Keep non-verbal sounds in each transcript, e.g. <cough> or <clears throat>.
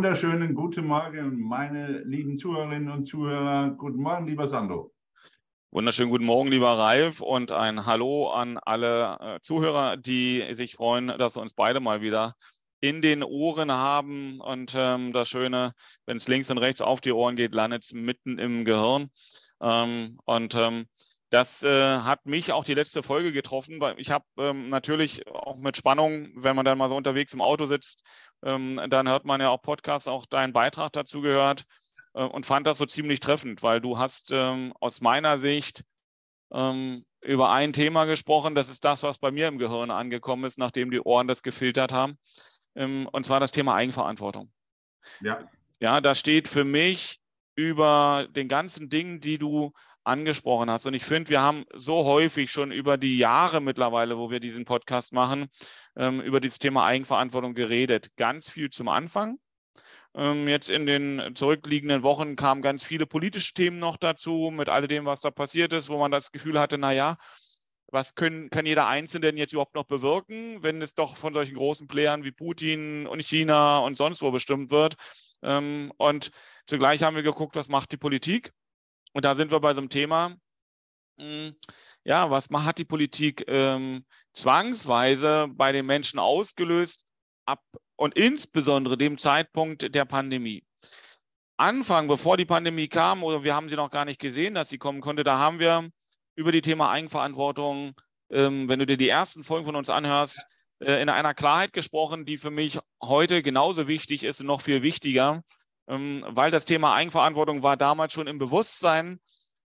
wunderschönen guten Morgen, meine lieben Zuhörerinnen und Zuhörer. Guten Morgen, lieber Sandro. Wunderschönen guten Morgen, lieber Ralf, und ein Hallo an alle äh, Zuhörer, die sich freuen, dass wir uns beide mal wieder in den Ohren haben. Und ähm, das Schöne, wenn es links und rechts auf die Ohren geht, landet es mitten im Gehirn. Ähm, und ähm, das äh, hat mich auch die letzte Folge getroffen, weil ich habe ähm, natürlich auch mit Spannung, wenn man dann mal so unterwegs im Auto sitzt, ähm, dann hört man ja auch Podcasts, auch deinen Beitrag dazu gehört äh, und fand das so ziemlich treffend, weil du hast ähm, aus meiner Sicht ähm, über ein Thema gesprochen, das ist das, was bei mir im Gehirn angekommen ist, nachdem die Ohren das gefiltert haben, ähm, und zwar das Thema Eigenverantwortung. Ja. Ja, das steht für mich über den ganzen Dingen, die du angesprochen hast. Und ich finde, wir haben so häufig schon über die Jahre mittlerweile, wo wir diesen Podcast machen, ähm, über dieses Thema Eigenverantwortung geredet. Ganz viel zum Anfang. Ähm, jetzt in den zurückliegenden Wochen kamen ganz viele politische Themen noch dazu, mit all dem, was da passiert ist, wo man das Gefühl hatte, naja, was können, kann jeder Einzelne denn jetzt überhaupt noch bewirken, wenn es doch von solchen großen Playern wie Putin und China und sonst wo bestimmt wird? Ähm, und zugleich haben wir geguckt, was macht die Politik? Und da sind wir bei so einem Thema, hm, ja, was hat die Politik ähm, zwangsweise bei den Menschen ausgelöst ab und insbesondere dem Zeitpunkt der Pandemie? Anfang, bevor die Pandemie kam, oder wir haben sie noch gar nicht gesehen, dass sie kommen konnte, da haben wir über die Thema Eigenverantwortung, ähm, wenn du dir die ersten Folgen von uns anhörst, äh, in einer Klarheit gesprochen, die für mich heute genauso wichtig ist und noch viel wichtiger, weil das Thema Eigenverantwortung war damals schon im Bewusstsein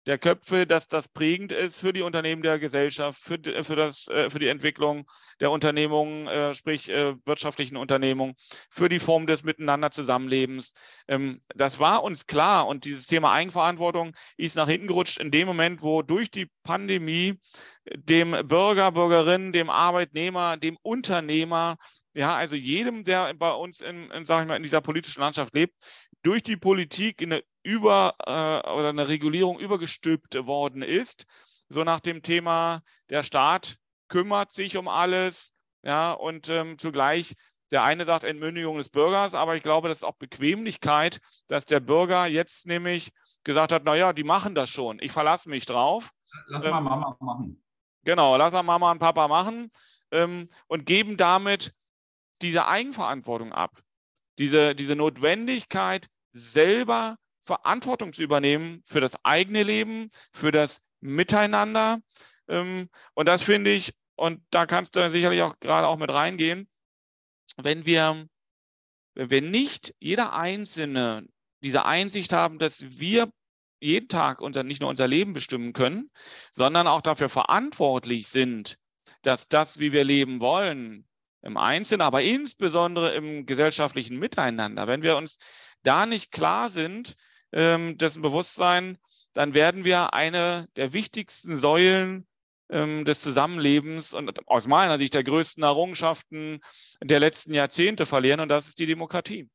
der Köpfe, dass das prägend ist für die Unternehmen der Gesellschaft, für, für, das, äh, für die Entwicklung der Unternehmungen, äh, sprich äh, wirtschaftlichen Unternehmungen, für die Form des Miteinander Zusammenlebens. Ähm, das war uns klar und dieses Thema Eigenverantwortung ist nach hinten gerutscht in dem Moment, wo durch die Pandemie dem Bürger, Bürgerin, dem Arbeitnehmer, dem Unternehmer ja, also jedem, der bei uns in, in, sag ich mal, in dieser politischen Landschaft lebt, durch die Politik eine Über- äh, oder eine Regulierung übergestülpt worden ist. So nach dem Thema, der Staat kümmert sich um alles, ja, und ähm, zugleich der eine sagt Entmündigung des Bürgers, aber ich glaube, das ist auch Bequemlichkeit, dass der Bürger jetzt nämlich gesagt hat, naja, die machen das schon, ich verlasse mich drauf. Lass ähm, mal Mama machen. Genau, lass mal Mama und Papa machen ähm, und geben damit diese Eigenverantwortung ab. Diese, diese Notwendigkeit, selber Verantwortung zu übernehmen für das eigene Leben, für das Miteinander. Ähm, und das finde ich, und da kannst du sicherlich auch gerade auch mit reingehen, wenn wir, wenn wir nicht jeder Einzelne diese Einsicht haben, dass wir jeden Tag unser, nicht nur unser Leben bestimmen können, sondern auch dafür verantwortlich sind, dass das, wie wir leben wollen, im Einzelnen, aber insbesondere im gesellschaftlichen Miteinander, wenn wir uns da nicht klar sind, ähm, dessen Bewusstsein, dann werden wir eine der wichtigsten Säulen ähm, des Zusammenlebens und aus meiner Sicht der größten Errungenschaften der letzten Jahrzehnte verlieren, und das ist die Demokratie.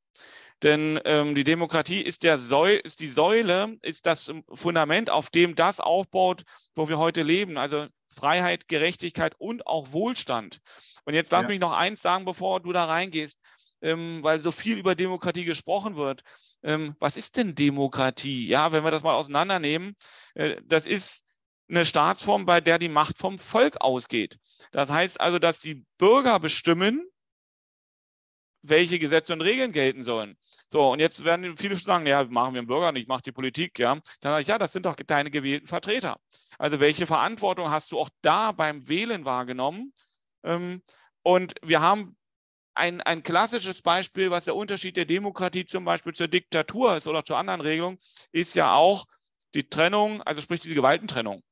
Denn ähm, die Demokratie ist, der Säule, ist die Säule, ist das Fundament, auf dem das aufbaut, wo wir heute leben. Also Freiheit, Gerechtigkeit und auch Wohlstand. Und jetzt lass ja. mich noch eins sagen, bevor du da reingehst, ähm, weil so viel über Demokratie gesprochen wird. Ähm, was ist denn Demokratie? Ja, wenn wir das mal auseinandernehmen, äh, das ist eine Staatsform, bei der die Macht vom Volk ausgeht. Das heißt also, dass die Bürger bestimmen, welche Gesetze und Regeln gelten sollen. So, und jetzt werden viele schon sagen, ja, machen wir einen Bürger nicht, macht die Politik, ja. Dann sage ich, ja, das sind doch deine gewählten Vertreter. Also welche Verantwortung hast du auch da beim Wählen wahrgenommen? Ähm, und wir haben ein, ein klassisches Beispiel, was der Unterschied der Demokratie zum Beispiel zur Diktatur ist oder zu anderen Regelungen, ist ja auch die Trennung, also sprich diese Gewaltentrennung.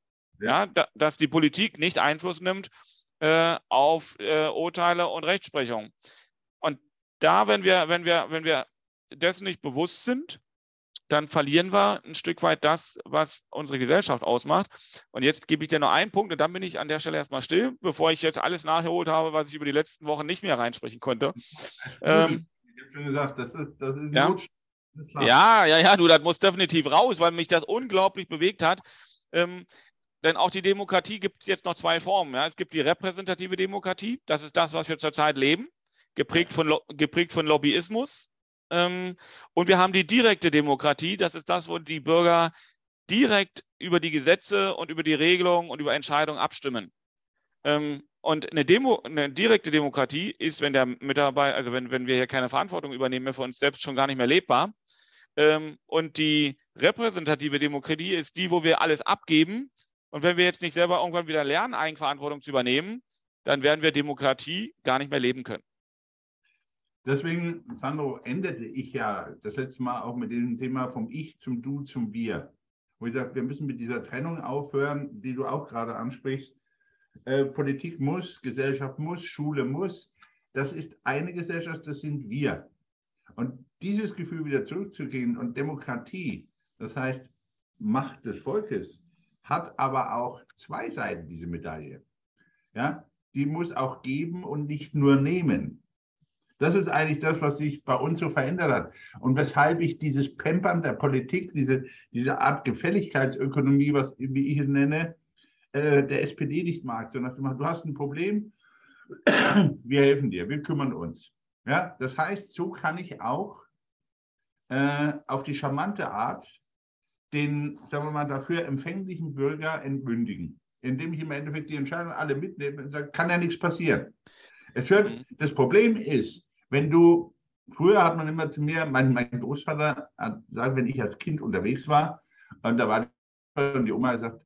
Ja, da, dass die Politik nicht Einfluss nimmt äh, auf äh, Urteile und Rechtsprechung. Und da, wenn wir, wenn wir, wenn wir dessen nicht bewusst sind, dann verlieren wir ein Stück weit das, was unsere Gesellschaft ausmacht. Und jetzt gebe ich dir noch einen Punkt und dann bin ich an der Stelle erstmal still, bevor ich jetzt alles nachgeholt habe, was ich über die letzten Wochen nicht mehr reinsprechen konnte. <laughs> Ähm, ich habe schon gesagt, das ist, das ist ja. Ist ja, ja, ja, du, das muss definitiv raus, weil mich das unglaublich bewegt hat. Ähm, denn auch die Demokratie gibt es jetzt noch zwei Formen. Ja. Es gibt die repräsentative Demokratie, das ist das, was wir zurzeit leben, geprägt von, geprägt von Lobbyismus und wir haben die direkte Demokratie. Das ist das, wo die Bürger direkt über die Gesetze und über die Regelungen und über Entscheidungen abstimmen. Ähm, und eine, Demo, eine direkte Demokratie ist, wenn der Mitarbeiter, also wenn, wenn wir hier keine Verantwortung übernehmen, für uns selbst schon gar nicht mehr lebbar. Ähm, und die repräsentative Demokratie ist die, wo wir alles abgeben. Und wenn wir jetzt nicht selber irgendwann wieder lernen, Eigenverantwortung zu übernehmen, dann werden wir Demokratie gar nicht mehr leben können. Deswegen, Sandro, endete ich ja das letzte Mal auch mit dem Thema vom Ich zum Du zum Wir. Wo ich sage, wir müssen mit dieser Trennung aufhören, die du auch gerade ansprichst. Äh, Politik muss, Gesellschaft muss, Schule muss. Das ist eine Gesellschaft, das sind wir. Und dieses Gefühl wieder zurückzugehen und Demokratie, das heißt Macht des Volkes, hat aber auch zwei Seiten, diese Medaille. Ja, die muss auch geben und nicht nur nehmen. Das ist eigentlich das, was sich bei uns so verändert hat. Und weshalb ich dieses Pampern der Politik, diese, diese Art Gefälligkeitsökonomie, was, wie ich es nenne, äh, der SPD nicht mag, sondern du hast ein Problem, <clears throat> wir helfen dir, wir kümmern uns. Ja, das heißt, so kann ich auch äh, auf die charmante Art den, sagen wir mal, dafür empfänglichen Bürger entmündigen, indem ich im Endeffekt die Entscheidung alle mitnehme und sage, kann ja nichts passieren. Es wird, mhm. das Problem ist, wenn du, früher hat man immer zu mir, mein, mein Großvater hat gesagt, wenn ich als Kind unterwegs war, und da war und die Oma gesagt,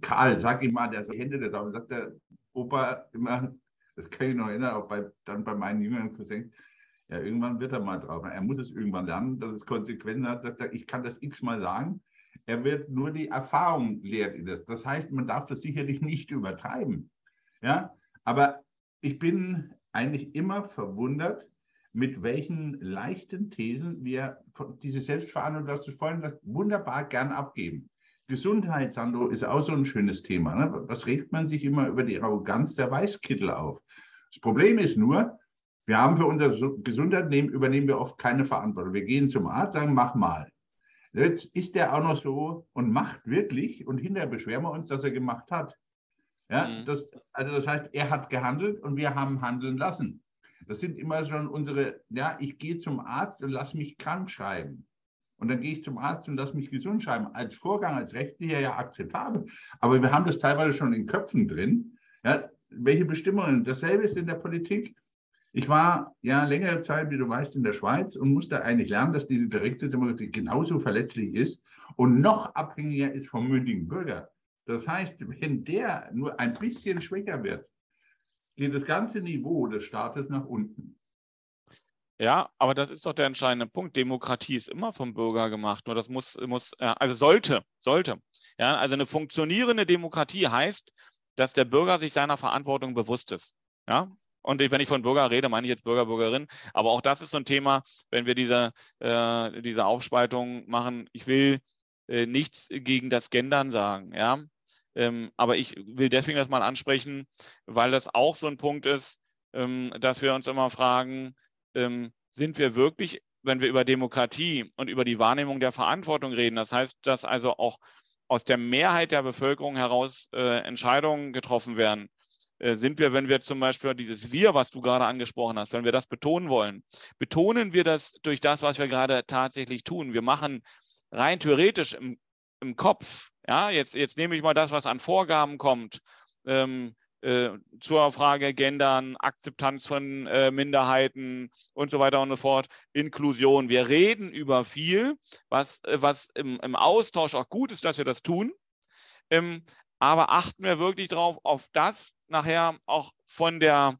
Karl, sag ihm mal, der so Hände da. Und sagt der Opa immer, das kann ich noch erinnern, auch bei, dann bei meinen jüngeren Cousins, ja, irgendwann wird er mal drauf. Er muss es irgendwann lernen, dass es Konsequenzen hat. Sagt er, ich kann das x-mal sagen. Er wird nur die Erfahrung lehrt das. Das heißt, man darf das sicherlich nicht übertreiben. Ja, aber ich bin eigentlich immer verwundert, mit welchen leichten Thesen wir diese Selbstverantwortung, das du vorhin das wunderbar gern abgeben. Gesundheit, Sandro, ist auch so ein schönes Thema. Ne? Was regt man sich immer über die Arroganz der Weißkittel auf? Das Problem ist nur, wir haben für unser Gesundheit übernehmen wir oft keine Verantwortung. Wir gehen zum Arzt, sagen, mach mal. Jetzt ist der auch noch so und macht wirklich und hinterher beschweren wir uns, dass er gemacht hat. Ja, mhm. das, also das heißt, er hat gehandelt und wir haben handeln lassen. Das sind immer schon unsere, ja, ich gehe zum Arzt und lasse mich krank schreiben. Und dann gehe ich zum Arzt und lasse mich gesund schreiben. Als Vorgang, als rechtlicher ja akzeptabel. Aber wir haben das teilweise schon in Köpfen drin. Ja, welche Bestimmungen? Dasselbe ist in der Politik. Ich war ja längere Zeit, wie du weißt, in der Schweiz und musste eigentlich lernen, dass diese direkte Demokratie genauso verletzlich ist und noch abhängiger ist vom mündigen Bürger. Das heißt, wenn der nur ein bisschen schwächer wird, geht das ganze Niveau des Staates nach unten. Ja, aber das ist doch der entscheidende Punkt. Demokratie ist immer vom Bürger gemacht. Nur das muss, muss also sollte, sollte. Ja, also eine funktionierende Demokratie heißt, dass der Bürger sich seiner Verantwortung bewusst ist. Ja, und wenn ich von Bürger rede, meine ich jetzt Bürger, Bürgerin. Aber auch das ist so ein Thema, wenn wir diese, äh, diese Aufspaltung machen. Ich will äh, nichts gegen das Gendern sagen. Ja, ähm, aber ich will deswegen das mal ansprechen, weil das auch so ein Punkt ist, ähm, dass wir uns immer fragen, ähm, sind wir wirklich, wenn wir über Demokratie und über die Wahrnehmung der Verantwortung reden, das heißt, dass also auch aus der Mehrheit der Bevölkerung heraus äh, Entscheidungen getroffen werden, äh, sind wir, wenn wir zum Beispiel dieses Wir, was du gerade angesprochen hast, wenn wir das betonen wollen, betonen wir das durch das, was wir gerade tatsächlich tun. Wir machen rein theoretisch im, im Kopf, ja, jetzt, jetzt nehme ich mal das, was an Vorgaben kommt, ähm, äh, zur Frage Gendern, Akzeptanz von äh, Minderheiten und so weiter und so fort, Inklusion. Wir reden über viel, was, äh, was im, im, Austausch auch gut ist, dass wir das tun. Ähm, aber achten wir wirklich darauf, auf das nachher auch von der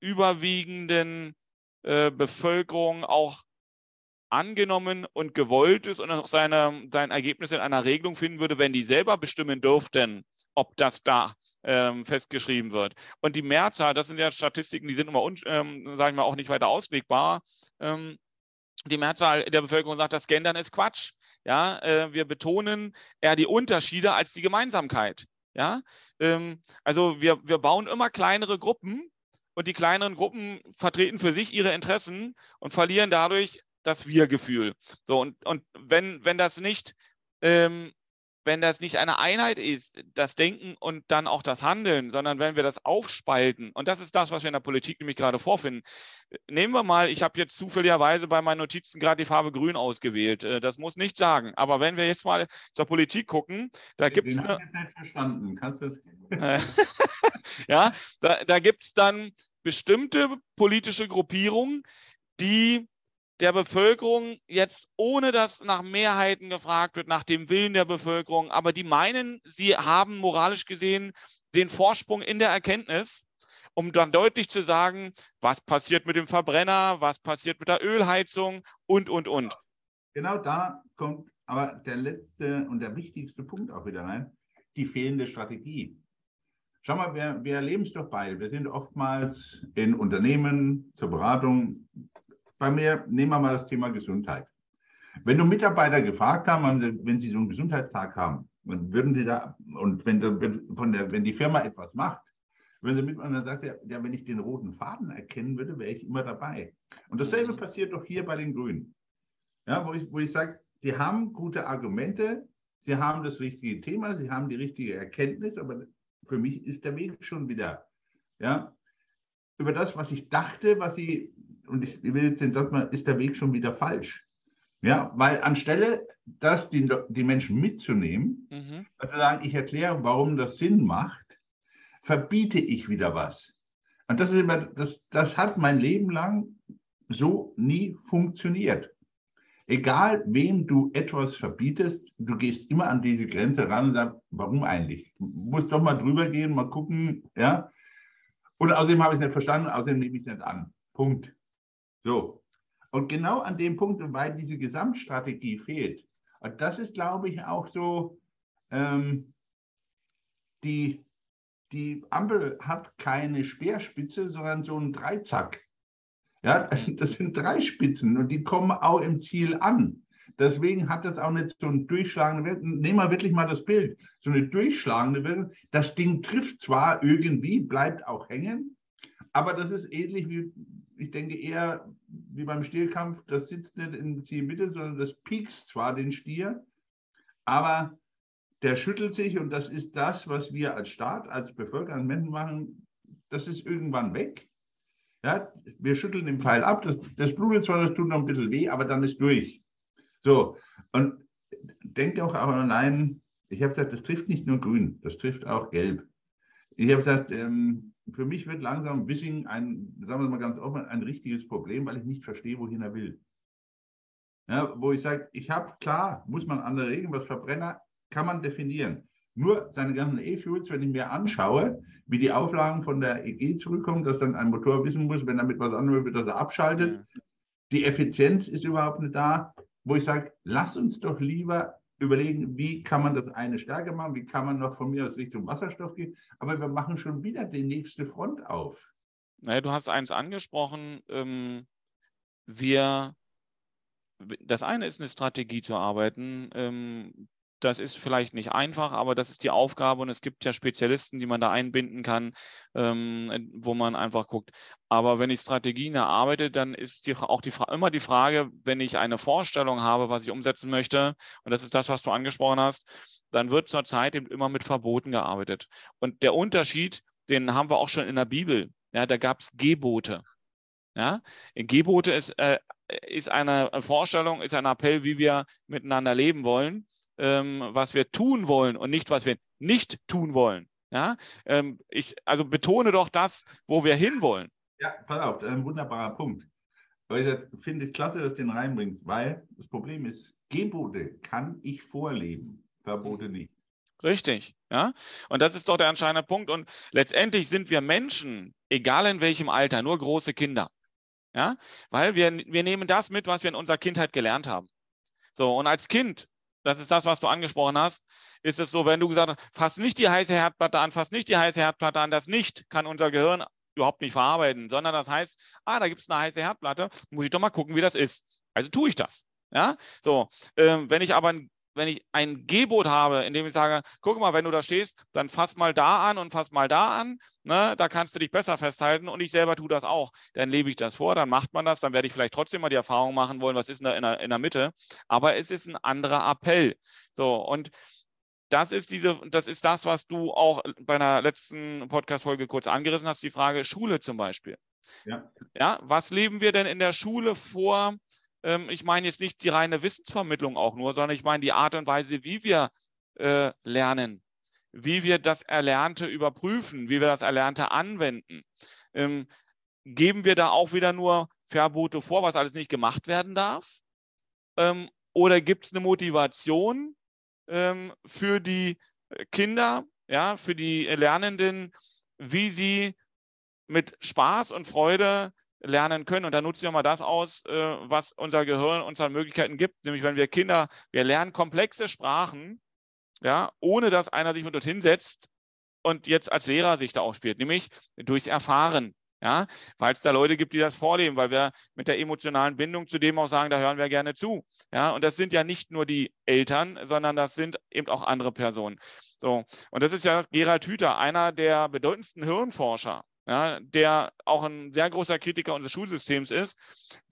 überwiegenden äh, Bevölkerung auch angenommen und gewollt ist und auch seine, sein Ergebnis in einer Regelung finden würde, wenn die selber bestimmen dürften, ob das da ähm, festgeschrieben wird. Und die Mehrzahl, das sind ja Statistiken, die sind immer, ähm, sagen wir, auch nicht weiter auslegbar. Ähm, die Mehrzahl der Bevölkerung sagt, das Gendern ist Quatsch. Ja, äh, wir betonen eher die Unterschiede als die Gemeinsamkeit. Ja, ähm, also wir, wir bauen immer kleinere Gruppen und die kleineren Gruppen vertreten für sich ihre Interessen und verlieren dadurch das Wir-Gefühl. So, und, und wenn, wenn das nicht ähm, wenn das nicht eine Einheit ist, das Denken und dann auch das Handeln, sondern wenn wir das aufspalten, und das ist das, was wir in der Politik nämlich gerade vorfinden. Nehmen wir mal, ich habe jetzt zufälligerweise bei meinen Notizen gerade die Farbe Grün ausgewählt. Äh, das muss nicht sagen. Aber wenn wir jetzt mal zur Politik gucken, da gibt es. Eine... nicht verstanden. Kannst du. <laughs> ja, da, da gibt es dann bestimmte politische Gruppierungen, die der Bevölkerung jetzt, ohne dass nach Mehrheiten gefragt wird, nach dem Willen der Bevölkerung, aber die meinen, sie haben moralisch gesehen den Vorsprung in der Erkenntnis, um dann deutlich zu sagen, was passiert mit dem Verbrenner, was passiert mit der Ölheizung und, und, und. Genau da kommt aber der letzte und der wichtigste Punkt auch wieder rein, die fehlende Strategie. Schau mal, wir, wir erleben es doch beide. Wir sind oftmals in Unternehmen zur Beratung bei mir, nehmen wir mal das Thema Gesundheit. Wenn du Mitarbeiter gefragt haben, wenn sie so einen Gesundheitstag haben, dann würden sie da, und wenn, von der, wenn die Firma etwas macht, wenn sie mit und dann sagt er, ja, wenn ich den roten Faden erkennen würde, wäre ich immer dabei. Und dasselbe mhm. passiert doch hier bei den Grünen. Ja, wo ich, wo ich sage, die haben gute Argumente, sie haben das richtige Thema, sie haben die richtige Erkenntnis, aber für mich ist der Weg schon wieder, ja, über das, was ich dachte, was sie und ich will jetzt den Satz mal, ist der Weg schon wieder falsch. Ja, weil anstelle, das die, die Menschen mitzunehmen, mhm. also sagen, ich erkläre, warum das Sinn macht, verbiete ich wieder was. Und das ist immer, das, das hat mein Leben lang so nie funktioniert. Egal, wem du etwas verbietest, du gehst immer an diese Grenze ran und sagst, warum eigentlich? Du musst doch mal drüber gehen, mal gucken, ja. Und außerdem habe ich es nicht verstanden, außerdem nehme ich es nicht an. Punkt. So. Und genau an dem Punkt, weil diese Gesamtstrategie fehlt, und das ist, glaube ich, auch so, ähm, die, die Ampel hat keine Speerspitze, sondern so einen Dreizack. Ja, <laughs> das sind drei Spitzen und die kommen auch im Ziel an. Deswegen hat das auch nicht so eine durchschlagende Wirkung. Nehmen wir wirklich mal das Bild. So eine durchschlagende Wirkung. Das Ding trifft zwar irgendwie, bleibt auch hängen, aber das ist ähnlich wie, ich denke eher wie beim Stierkampf, das sitzt nicht in Zielmitte, sondern das piekst zwar den Stier, aber der schüttelt sich und das ist das, was wir als Staat, als Bevölkerung, als Menschen machen, das ist irgendwann weg. Ja, wir schütteln den Pfeil ab, das, das blutet zwar, das tut noch ein bisschen weh, aber dann ist durch. So, und denkt auch allein, ich habe gesagt, das trifft nicht nur grün, das trifft auch gelb. Ich habe gesagt, ähm, für mich wird langsam Wissing ein, sagen wir mal ganz offen, ein richtiges Problem, weil ich nicht verstehe, wohin er will. Ja, wo ich sage, ich habe, klar, muss man andere Regeln, was Verbrenner kann man definieren. Nur seine ganzen E-Fuels, wenn ich mir anschaue, wie die Auflagen von der EG zurückkommen, dass dann ein Motor wissen muss, wenn er mit was anderem wird, dass er abschaltet. Ja. Die Effizienz ist überhaupt nicht da, wo ich sage, lass uns doch lieber überlegen, wie kann man das eine stärker machen, wie kann man noch von mir aus Richtung Wasserstoff gehen. Aber wir machen schon wieder die nächste Front auf. Naja, du hast eins angesprochen. Ähm, wir, das eine ist eine Strategie zu arbeiten, ähm, das ist vielleicht nicht einfach, aber das ist die Aufgabe und es gibt ja Spezialisten, die man da einbinden kann, ähm, wo man einfach guckt. Aber wenn ich Strategien erarbeite, dann ist die, auch die, immer die Frage, wenn ich eine Vorstellung habe, was ich umsetzen möchte, und das ist das, was du angesprochen hast, dann wird zurzeit eben immer mit Verboten gearbeitet. Und der Unterschied, den haben wir auch schon in der Bibel. Ja, da gab es Gebote. Ja, Gebote ist, äh, ist eine Vorstellung, ist ein Appell, wie wir miteinander leben wollen ähm, was wir tun wollen und nicht, was wir nicht tun wollen. Ja? Ähm, ich also betone doch das, wo wir hinwollen. Ja, pass auf, ein wunderbarer Punkt. Ich finde es klasse, dass du den reinbringst, weil das Problem ist, Gebote kann ich vorleben, Verbote nicht. Richtig, ja. Und das ist doch der entscheidende Punkt. Und letztendlich sind wir Menschen, egal in welchem Alter, nur große Kinder. Ja, weil wir, wir nehmen das mit, was wir in unserer Kindheit gelernt haben. So, und als Kind das ist das, was du angesprochen hast, ist es so, wenn du gesagt hast, fass nicht die heiße Herdplatte an, fass nicht die heiße Herdplatte an, das nicht kann unser Gehirn überhaupt nicht verarbeiten, sondern das heißt, ah, da gibt es eine heiße Herdplatte, muss ich doch mal gucken, wie das ist. Also tue ich das. Ja, so. Ähm, wenn ich aber ein wenn ich ein Gebot habe, in dem ich sage, guck mal, wenn du da stehst, dann fass mal da an und fass mal da an, ne, da kannst du dich besser festhalten und ich selber tue das auch. Dann lebe ich das vor, dann macht man das, dann werde ich vielleicht trotzdem mal die Erfahrung machen wollen, was ist in der, in der, in der Mitte, aber es ist ein anderer Appell. So, und das ist diese, das ist das, was du auch bei einer letzten Podcast-Folge kurz angerissen hast, die Frage Schule zum Beispiel. Ja. ja. Was leben wir denn in der Schule vor? Ähm, ich meine jetzt nicht die reine Wissensvermittlung auch nur, sondern ich meine die Art und Weise, wie wir äh, lernen, wie wir das Erlernte überprüfen, wie wir das Erlernte anwenden. Ähm, geben wir da auch wieder nur Verbote vor, was alles nicht gemacht werden darf? Ähm, oder gibt es eine Motivation ähm, für die Kinder, ja, für die Lernenden, wie sie mit Spaß und Freude lernen können. Und da nutzen wir mal das aus, äh, was unser Gehirn uns an Möglichkeiten gibt. Nämlich, wenn wir Kinder, wir lernen komplexe Sprachen, ja, ohne dass einer sich mit dorthin setzt und jetzt als Lehrer sich da aufspielt, nämlich durchs Erfahren. Ja, weil es da Leute gibt, die das vorleben, weil wir mit der emotionalen Bindung zu dem auch sagen, da hören wir gerne zu. Ja, und das sind ja nicht nur die Eltern, sondern das sind eben auch andere Personen. So, und das ist ja Gerald Hüther, einer der bedeutendsten Hirnforscher, ja, der auch ein sehr großer Kritiker unseres Schulsystems ist.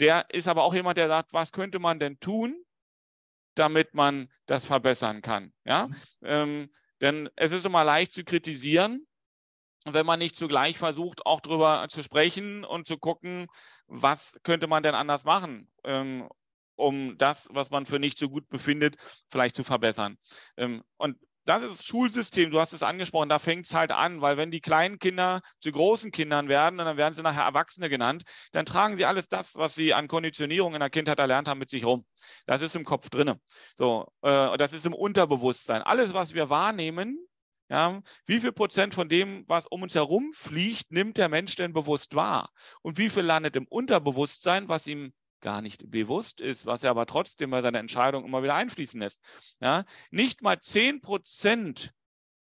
Der ist aber auch jemand, der sagt, was könnte man denn tun, damit man das verbessern kann. Ja? Mhm. Ähm, denn es ist immer leicht zu kritisieren, wenn man nicht zugleich versucht, auch darüber zu sprechen und zu gucken, was könnte man denn anders machen, ähm, um das, was man für nicht so gut befindet, vielleicht zu verbessern. Ähm, und das ist das Schulsystem, du hast es angesprochen, da fängt es halt an, weil wenn die kleinen Kinder zu großen Kindern werden und dann werden sie nachher Erwachsene genannt, dann tragen sie alles das, was sie an Konditionierung in der Kindheit erlernt haben, mit sich rum. Das ist im Kopf drin. So, äh, das ist im Unterbewusstsein. Alles, was wir wahrnehmen, ja, wie viel Prozent von dem, was um uns herum fliegt, nimmt der Mensch denn bewusst wahr? Und wie viel landet im Unterbewusstsein, was ihm gar nicht bewusst ist, was er aber trotzdem bei seiner Entscheidung immer wieder einfließen lässt. Ja, nicht mal 10 Prozent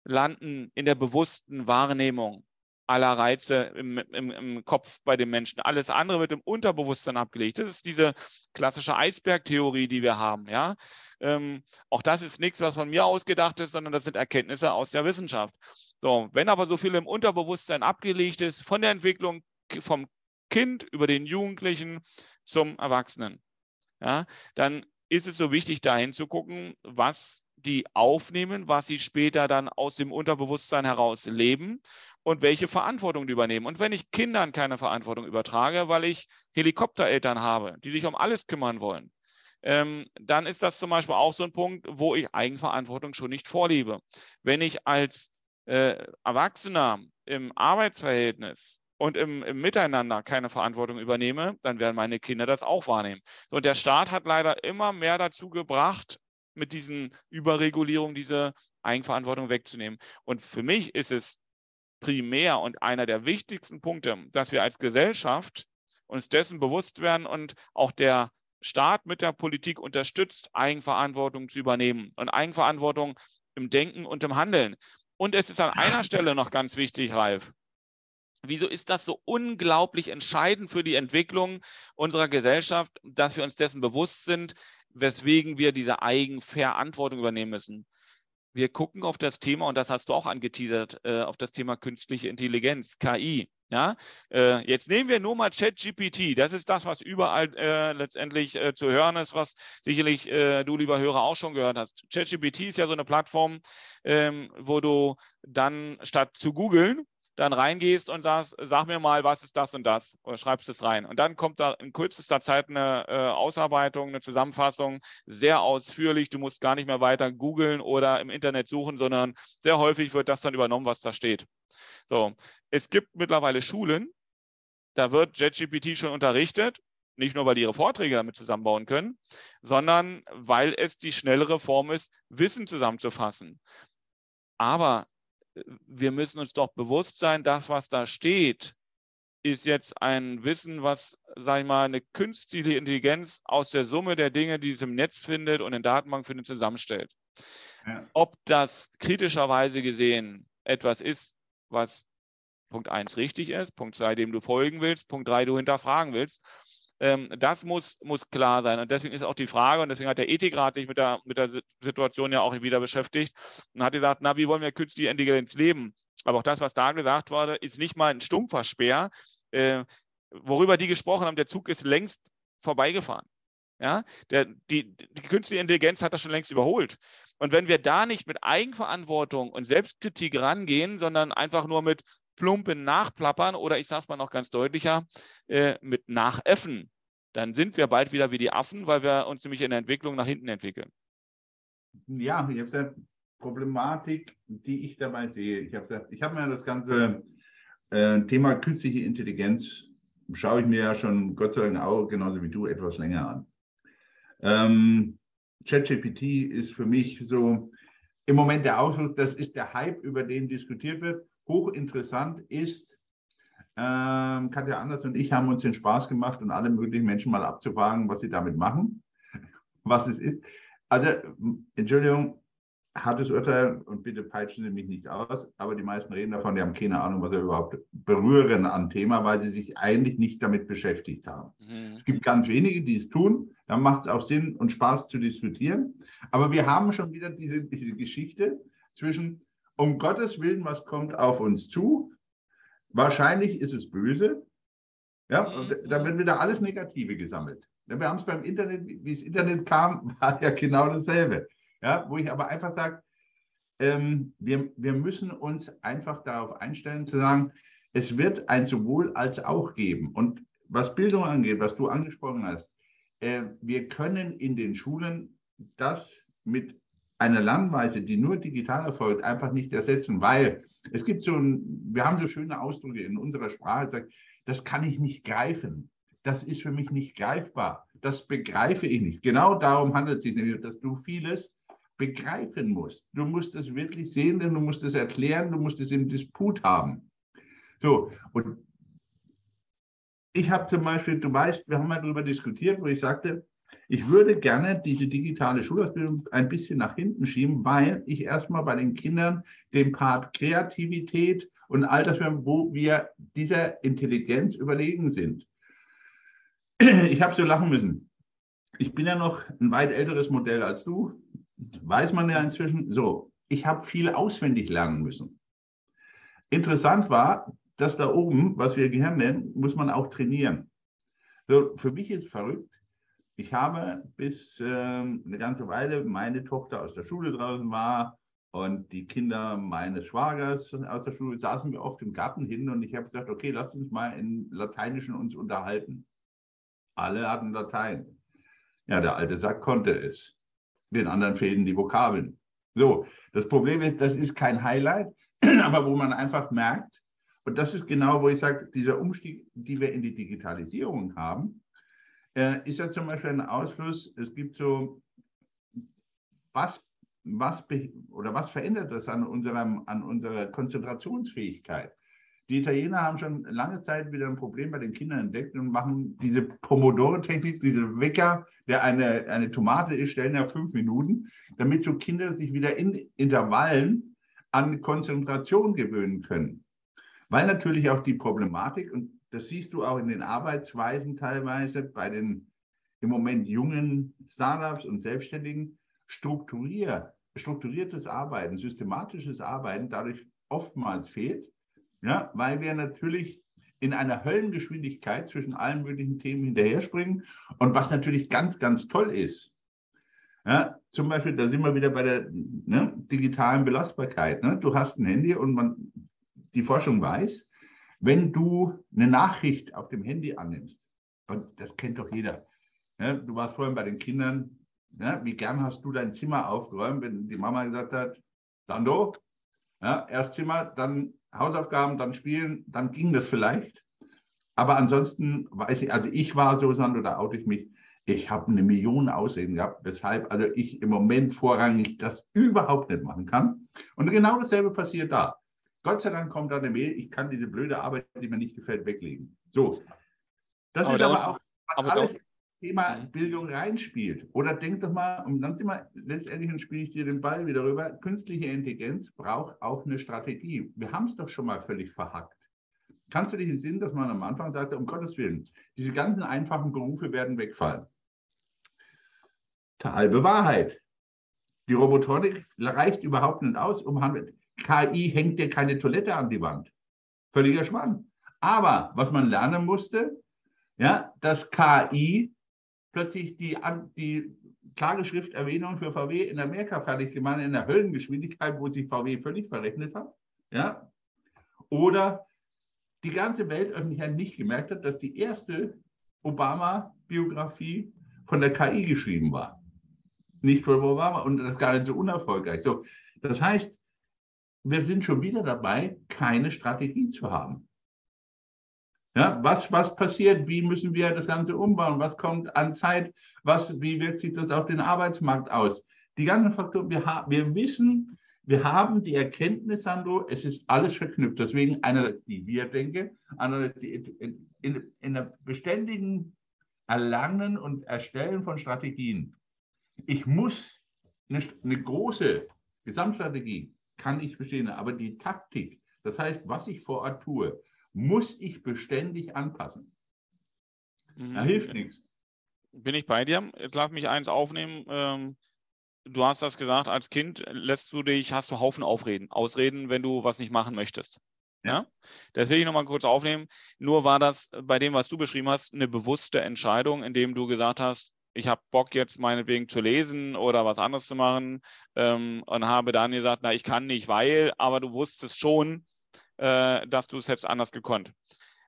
landen in der bewussten Wahrnehmung aller Reize im, im, im, Kopf bei den Menschen. Alles andere wird im Unterbewusstsein abgelegt. Das ist diese klassische Eisbergtheorie, die wir haben. Ja? Ähm, auch das ist nichts, was von mir ausgedacht ist, sondern das sind Erkenntnisse aus der Wissenschaft. So, wenn aber so viel im Unterbewusstsein abgelegt ist, von der Entwicklung vom Kind über den Jugendlichen zum Erwachsenen, ja, dann ist es so wichtig, dahin zu gucken, was die aufnehmen, was sie später dann aus dem Unterbewusstsein heraus leben und welche Verantwortung die übernehmen. Und wenn ich Kindern keine Verantwortung übertrage, weil ich Helikoptereltern habe, die sich um alles kümmern wollen, ähm, dann ist das zum Beispiel auch so ein Punkt, wo ich Eigenverantwortung schon nicht vorlebe. Wenn ich als äh, Erwachsener im Arbeitsverhältnis und im, im, Miteinander keine Verantwortung übernehme, dann werden meine Kinder das auch wahrnehmen. Und der Staat hat leider immer mehr dazu gebracht, mit diesen Überregulierungen diese Eigenverantwortung wegzunehmen. Und für mich ist es primär und einer der wichtigsten Punkte, dass wir als Gesellschaft uns dessen bewusst werden und auch der Staat mit der Politik unterstützt, Eigenverantwortung zu übernehmen und Eigenverantwortung im Denken und im Handeln. Und es ist an einer Stelle noch ganz wichtig, Ralf. Wieso ist das so unglaublich entscheidend für die Entwicklung unserer Gesellschaft, dass wir uns dessen bewusst sind, weswegen wir diese Eigenverantwortung übernehmen müssen? Wir gucken auf das Thema, und das hast du auch angeteasert, äh, auf das Thema künstliche Intelligenz, KI. Ja, äh, jetzt nehmen wir nur mal ChatGPT. Das ist das, was überall äh, letztendlich äh, zu hören ist, was sicherlich äh, du, lieber Hörer, auch schon gehört hast. ChatGPT ist ja so eine Plattform, ähm, wo du dann statt zu googeln dann reingehst und sagst, sag mir mal, was ist das und das oder schreibst es rein. Und dann kommt da in kürzester Zeit eine äh, Ausarbeitung, eine Zusammenfassung, sehr ausführlich. Du musst gar nicht mehr weiter googeln oder im Internet suchen, sondern sehr häufig wird das dann übernommen, was da steht. So, es gibt mittlerweile Schulen, da wird JetGPT schon unterrichtet, nicht nur, weil die ihre Vorträge damit zusammenbauen können, sondern weil es die schnellere Form ist, Wissen zusammenzufassen. Aber wir müssen uns doch bewusst sein, das, was da steht, ist jetzt ein Wissen, was, sage ich mal, eine künstliche Intelligenz aus der Summe der Dinge, die es im Netz findet und in Datenbank findet, zusammenstellt. Ja. Ob das kritischerweise gesehen etwas ist, was Punkt 1 richtig ist, Punkt 2, dem du folgen willst, Punkt 3, du hinterfragen willst, das muss, muss klar sein. Und deswegen ist auch die Frage, und deswegen hat der Ethikrat sich mit der, mit der Situation ja auch wieder beschäftigt und hat gesagt, na, wie wollen wir künstliche Intelligenz leben? Aber auch das, was da gesagt wurde, ist nicht mal ein stumpfer Speer. Äh, worüber die gesprochen haben, der Zug ist längst vorbeigefahren. Ja, der, die, die künstliche Intelligenz hat das schon längst überholt. Und wenn wir da nicht mit Eigenverantwortung und Selbstkritik rangehen, sondern einfach nur mit plumpen Nachplappern oder ich sage es mal noch ganz deutlicher, äh, mit Nachäffen, dann sind wir bald wieder wie die Affen, weil wir uns nämlich in der Entwicklung nach hinten entwickeln. Ja, ich habe gesagt, Problematik, die ich dabei sehe. Ich habe gesagt, ich habe mir das ganze äh, Thema künstliche Intelligenz, schaue ich mir ja schon Gott sei Dank auch genauso wie du etwas länger an. Ähm, ChatGPT ist für mich so im Moment der Ausdruck, das ist der Hype, über den diskutiert wird. Hochinteressant ist, ähm, Katja Anders und ich haben uns den Spaß gemacht und alle möglichen Menschen mal abzufragen, was sie damit machen, <laughs> was es ist. Also, Entschuldigung, hartes Urteil und bitte peitschen Sie mich nicht aus, aber die meisten reden davon, die haben keine Ahnung, was sie überhaupt berühren an Thema, weil sie sich eigentlich nicht damit beschäftigt haben. Mhm. Es gibt ganz wenige, die es tun, dann macht es auch Sinn und Spaß zu diskutieren. Aber wir haben schon wieder diese, diese Geschichte zwischen, um Gottes Willen, was kommt auf uns zu? Wahrscheinlich ist es böse. Ja, mhm. da wird wieder alles Negative gesammelt. Wir haben es beim Internet, wie das Internet kam, <laughs> war ja genau dasselbe. Ja, wo ich aber einfach sage, ähm, wir, wir müssen uns einfach darauf einstellen, zu sagen, es wird ein sowohl als auch geben. Und was Bildung angeht, was du angesprochen hast, äh, wir können in den Schulen das mit einer Lernweise, die nur digital erfolgt, einfach nicht ersetzen, weil es gibt so ein, wir haben so schöne Ausdrücke in unserer Sprache, sagt, das kann ich nicht greifen. Das ist für mich nicht greifbar. Das begreife ich nicht. Genau darum handelt es sich nämlich, dass du vieles begreifen musst. Du musst es wirklich sehen, denn du musst es erklären, du musst es im Disput haben. So, und ich habe zum Beispiel, du weißt, wir haben mal darüber diskutiert, wo ich sagte, ich würde gerne diese digitale Schulausbildung ein bisschen nach hinten schieben, weil ich erstmal bei den Kindern den Part Kreativität und Altersfirmen, wo wir dieser Intelligenz überlegen sind. Ich habe so lachen müssen. Ich bin ja noch ein weit älteres Modell als du weiß man ja inzwischen so, ich habe viel auswendig lernen müssen. Interessant war, dass da oben, was wir Gehirn nennen, muss man auch trainieren. So, für mich ist verrückt, ich habe bis äh, eine ganze Weile meine Tochter aus der Schule draußen war und die Kinder meines Schwagers aus der Schule saßen wir oft im Garten hin und ich habe gesagt, okay, lass uns mal in Lateinischen uns unterhalten. Alle hatten Latein. Ja, der alte Sack konnte es den anderen fehlen die Vokabeln. So, das Problem ist, das ist kein Highlight, <clears throat> aber wo man einfach merkt, und das ist genau, wo ich sage, dieser Umstieg, die wir in die Digitalisierung haben, äh, ist ja zum Beispiel ein Ausfluss, es gibt so, was, was, oder was verändert das an, unserem, an unserer Konzentrationsfähigkeit? Die Italiener haben schon lange Zeit wieder ein Problem bei den Kindern entdeckt und machen diese Pomodoro-Technik, diese Wecker, der eine, eine Tomate ist, stellen ja fünf Minuten, damit so Kinder sich wieder in Intervallen an Konzentration gewöhnen können. Weil natürlich auch die Problematik, und das siehst du auch in den Arbeitsweisen teilweise bei den im Moment jungen Startups und Selbstständigen, strukturier, strukturiertes Arbeiten, systematisches Arbeiten dadurch oftmals fehlt ja, weil wir natürlich in einer Höllengeschwindigkeit zwischen allen möglichen Themen hinterher springen. Und was natürlich ganz, ganz toll ist, ja, zum Beispiel, da sind wir wieder bei der ne, digitalen Belastbarkeit. Ne? Du hast ein Handy und man, die Forschung weiß, wenn du eine Nachricht auf dem Handy annimmst, und das kennt doch jeder, ne? du warst vorhin bei den Kindern, ne? wie gern hast du dein Zimmer aufgeräumt, wenn die Mama gesagt hat, Sando, ja, erst Zimmer, dann Hausaufgaben, dann spielen, dann ging das vielleicht. Aber ansonsten weiß ich, also ich war so, Sandro, da oute ich mich, ich habe eine Million Ausreden gehabt, weshalb also ich im Moment vorrangig das überhaupt nicht machen kann. Und genau dasselbe passiert da. Gott sei Dank kommt da eine Mail, ich kann diese blöde Arbeit, die mir nicht gefällt, weglegen. So. Das aber ist aber auch, was aber alles Thema mhm. Bildung reinspielt. Oder denk doch mal, und dann sind wir letztendlich, spiele ich dir den Ball wieder rüber, künstliche Intelligenz braucht auch eine Strategie. Wir haben es doch schon mal völlig verhackt. Kannst du dich in Sinn, dass man am Anfang sagte, um Gottes Willen, diese ganzen einfachen Berufe werden wegfallen? Die halbe Wahrheit. Die Robotonik reicht überhaupt nicht aus, um Handel. KI hängt dir keine Toilette an die Wand. Völliger Schwann. Aber was man lernen musste, ja, dass KI plötzlich die, die Klageschrifterwähnung für VW in Amerika fertig gemacht, in der Höllengeschwindigkeit, wo sich VW völlig verrechnet hat. Ja? Oder die ganze Weltöffentlichkeit nicht gemerkt hat, dass die erste Obama-Biografie von der KI geschrieben war. Nicht von Obama und das gar nicht so unerfolgreich. So, das heißt, wir sind schon wieder dabei, keine Strategie zu haben. Ja, was, was passiert? Wie müssen wir das Ganze umbauen? Was kommt an Zeit? Was, wie wirkt sich das auf den Arbeitsmarkt aus? Die ganzen Faktoren, wir, wir wissen, wir haben die Erkenntnis, Sandro, es ist alles verknüpft. Deswegen einerseits die Wir-Denke, andererseits die, in, in, in der beständigen Erlangen und Erstellen von Strategien. Ich muss eine, eine große Gesamtstrategie, kann ich verstehen, aber die Taktik, das heißt, was ich vor Ort tue, muss ich beständig anpassen. Mhm. Da hilft nichts. Bin ich bei dir? Jetzt lass mich eins aufnehmen. Ähm, du hast das gesagt, als Kind lässt du dich, hast du Haufen Aufreden, Ausreden, wenn du was nicht machen möchtest. Ja, das will ich nochmal kurz aufnehmen. Nur war das bei dem, was du beschrieben hast, eine bewusste Entscheidung, indem du gesagt hast, ich habe Bock jetzt meinetwegen zu lesen oder was anderes zu machen ähm, und habe dann gesagt, na, ich kann nicht, weil, aber du wusstest schon, äh, dass du es jetzt anders gekonnt.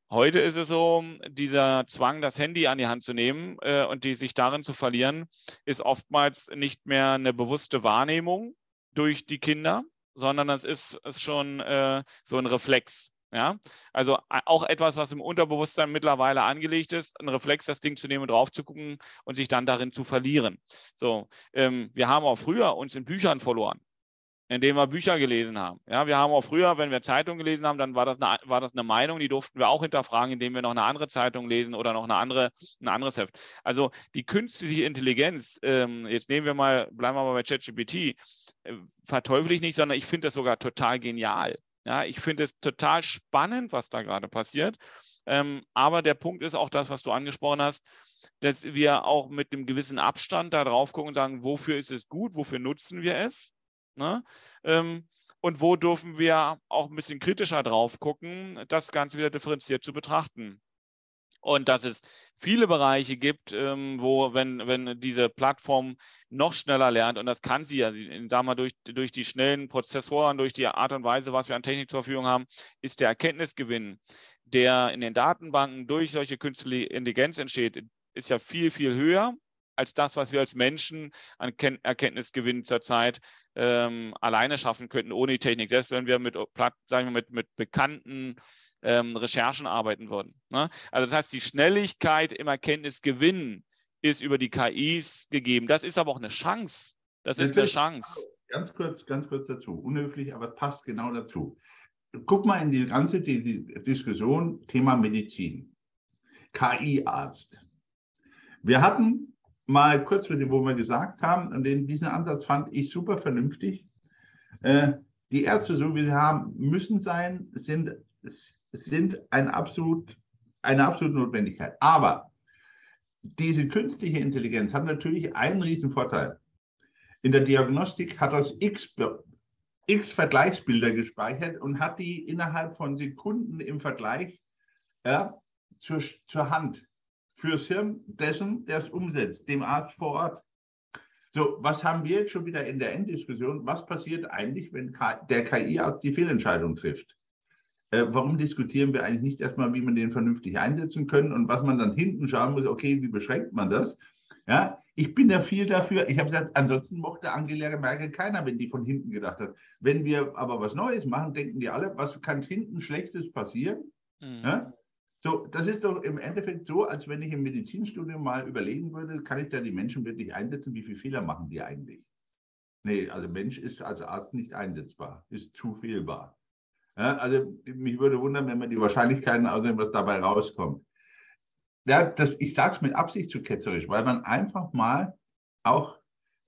Heute ist es so, dieser Zwang, das Handy an die Hand zu nehmen äh, und die sich darin zu verlieren, ist oftmals nicht mehr eine bewusste Wahrnehmung durch die Kinder, sondern das ist, ist schon äh, so ein Reflex. Ja, also auch etwas, was im Unterbewusstsein mittlerweile angelegt ist, ein Reflex, das Ding zu nehmen und drauf zu gucken und sich dann darin zu verlieren. So, ähm, wir haben auch früher uns in Büchern verloren indem wir Bücher gelesen haben. Ja, wir haben auch früher, wenn wir Zeitung gelesen haben, dann war das, eine, war das eine Meinung, die durften wir auch hinterfragen, indem wir noch eine andere Zeitung lesen oder noch eine andere, ein anderes Heft. Also die künstliche Intelligenz, ähm, jetzt nehmen wir mal, bleiben wir mal bei ChatGPT, äh, verteufel ich nicht, sondern ich finde das sogar total genial. Ja, ich finde es total spannend, was da gerade passiert. Ähm, aber der Punkt ist auch das, was du angesprochen hast, dass wir auch mit einem gewissen Abstand da drauf gucken und sagen, wofür ist es gut, wofür nutzen wir es? Ne? Ähm, und wo dürfen wir auch ein bisschen kritischer drauf gucken, das Ganze wieder differenziert zu betrachten. Und dass es viele Bereiche gibt, ähm, wo, wenn, wenn diese Plattform noch schneller lernt, und das kann sie ja, sagen wir, durch, durch die schnellen Prozessoren, durch die Art und Weise, was wir an Technik zur Verfügung haben, ist der Erkenntnisgewinn, der in den Datenbanken durch solche künstliche Intelligenz entsteht, ist ja viel, viel höher als das, was wir als Menschen an Erkenntnisgewinn zurzeit ähm, alleine schaffen könnten, ohne die Technik. Selbst wenn wir mit, sagen wir, mit, mit bekannten ähm, Recherchen arbeiten würden. Ne? Also das heißt, die Schnelligkeit im Erkenntnisgewinn ist über die KIs gegeben. Das ist aber auch eine Chance. Das, ist eine Chance. Ganz kurz, ganz kurz dazu. Unhöflich, aber passt genau dazu. Guck mal in die ganze die, die Diskussion Thema Medizin. KI-Arzt. Wir hatten mal kurz, wo wir gesagt haben, und diesen Ansatz fand ich super vernünftig. Äh, die Ärzte, so wie sie haben, müssen sein, sind, sind ein absolut, eine absolute Notwendigkeit. Aber diese künstliche Intelligenz hat natürlich einen riesen Vorteil. In der Diagnostik hat das X, X Vergleichsbilder gespeichert und hat die innerhalb von Sekunden im Vergleich ja, zur, zur Hand fürs Hirn dessen, der es umsetzt, dem Arzt vor Ort. So, was haben wir jetzt schon wieder in der Enddiskussion? Was passiert eigentlich, wenn der KI-Arzt die Fehlentscheidung trifft? Äh, warum diskutieren wir eigentlich nicht erstmal, wie man den vernünftig einsetzen können und was man dann hinten schauen muss, okay, wie beschränkt man das? Ja, ich bin da viel dafür. Ich habe gesagt, ansonsten mochte Angela Merkel keiner, wenn die von hinten gedacht hat. Wenn wir aber was Neues machen, denken die alle, was kann hinten Schlechtes passieren? Mhm. Ja? So, das ist doch im Endeffekt so, als wenn ich im Medizinstudium mal überlegen würde, kann ich da die Menschen wirklich einsetzen? Wie viele Fehler machen die eigentlich? Nee, also Mensch ist als Arzt nicht einsetzbar, ist zu fehlbar. Ja, also mich würde wundern, wenn man die Wahrscheinlichkeiten aussehen, was dabei rauskommt. Ja, das, ich sage es mit Absicht zu ketzerisch, weil man einfach mal auch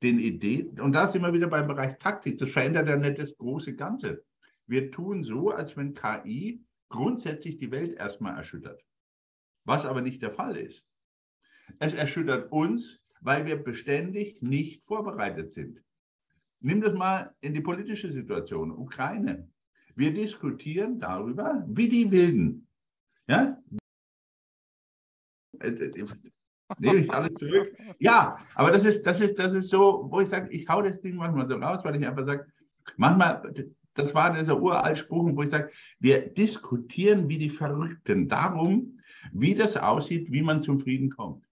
den Ideen, und da sind wir wieder beim Bereich Taktik, das verändert ja nicht das große Ganze. Wir tun so, als wenn KI grundsätzlich die Welt erstmal erschüttert. Was aber nicht der Fall ist. Es erschüttert uns, weil wir beständig nicht vorbereitet sind. Nimm das mal in die politische Situation, Ukraine. Wir diskutieren darüber, wie die Wilden. Ja? Nehme ich alles zurück. Ja, aber das ist, das ist, das ist so, wo ich sage, ich hau das Ding manchmal so raus, weil ich einfach sage, manchmal, das war dieser uralt Spruch, wo ich sage, wir diskutieren wie die Verrückten darum, wie das aussieht, wie man zum Frieden kommt.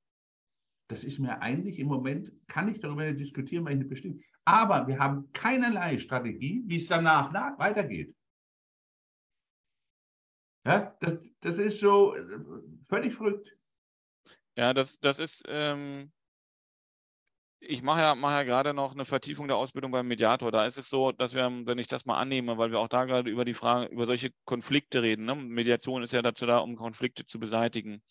Das ist mir eigentlich im Moment, kann ich darüber diskutieren, weil ich nicht bestimmt. Aber wir haben keinerlei Strategie, wie es danach nach weitergeht. Ja, das, das ist so äh, völlig verrückt. Ja, das, das ist, ähm, ich mache ja, mache ja gerade noch eine Vertiefung der Ausbildung beim Mediator. Da ist es so, dass wir, wenn ich das mal annehme, weil wir auch da gerade über die Frage, über solche Konflikte reden. Ne? Mediation ist ja dazu da, um Konflikte zu beseitigen.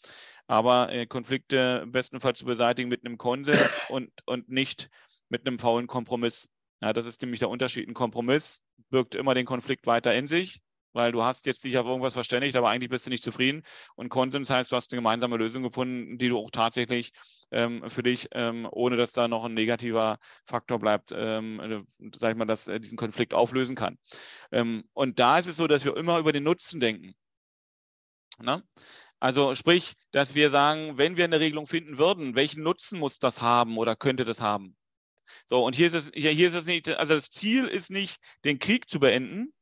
Aber äh, Konflikte bestenfalls zu beseitigen mit einem Konsens <coughs> und, und nicht mit einem faulen Kompromiss. Ja, das ist nämlich der Unterschied. Ein Kompromiss birgt immer den Konflikt weiter in sich weil du hast jetzt dich auf irgendwas verständigt, aber eigentlich bist du nicht zufrieden. Und Konsens heißt, du hast eine gemeinsame Lösung gefunden, die du auch tatsächlich ähm, für dich, ähm, ohne dass da noch ein negativer Faktor bleibt, ähm, äh, sag ich mal, dass äh, diesen Konflikt auflösen kann. Ähm, und da ist es so, dass wir immer über den Nutzen denken. Ne? Also sprich, dass wir sagen, wenn wir eine Regelung finden würden, welchen Nutzen muss das haben oder könnte das haben? So, und hier ist es, hier ist es nicht, also das Ziel ist nicht, den Krieg zu beenden,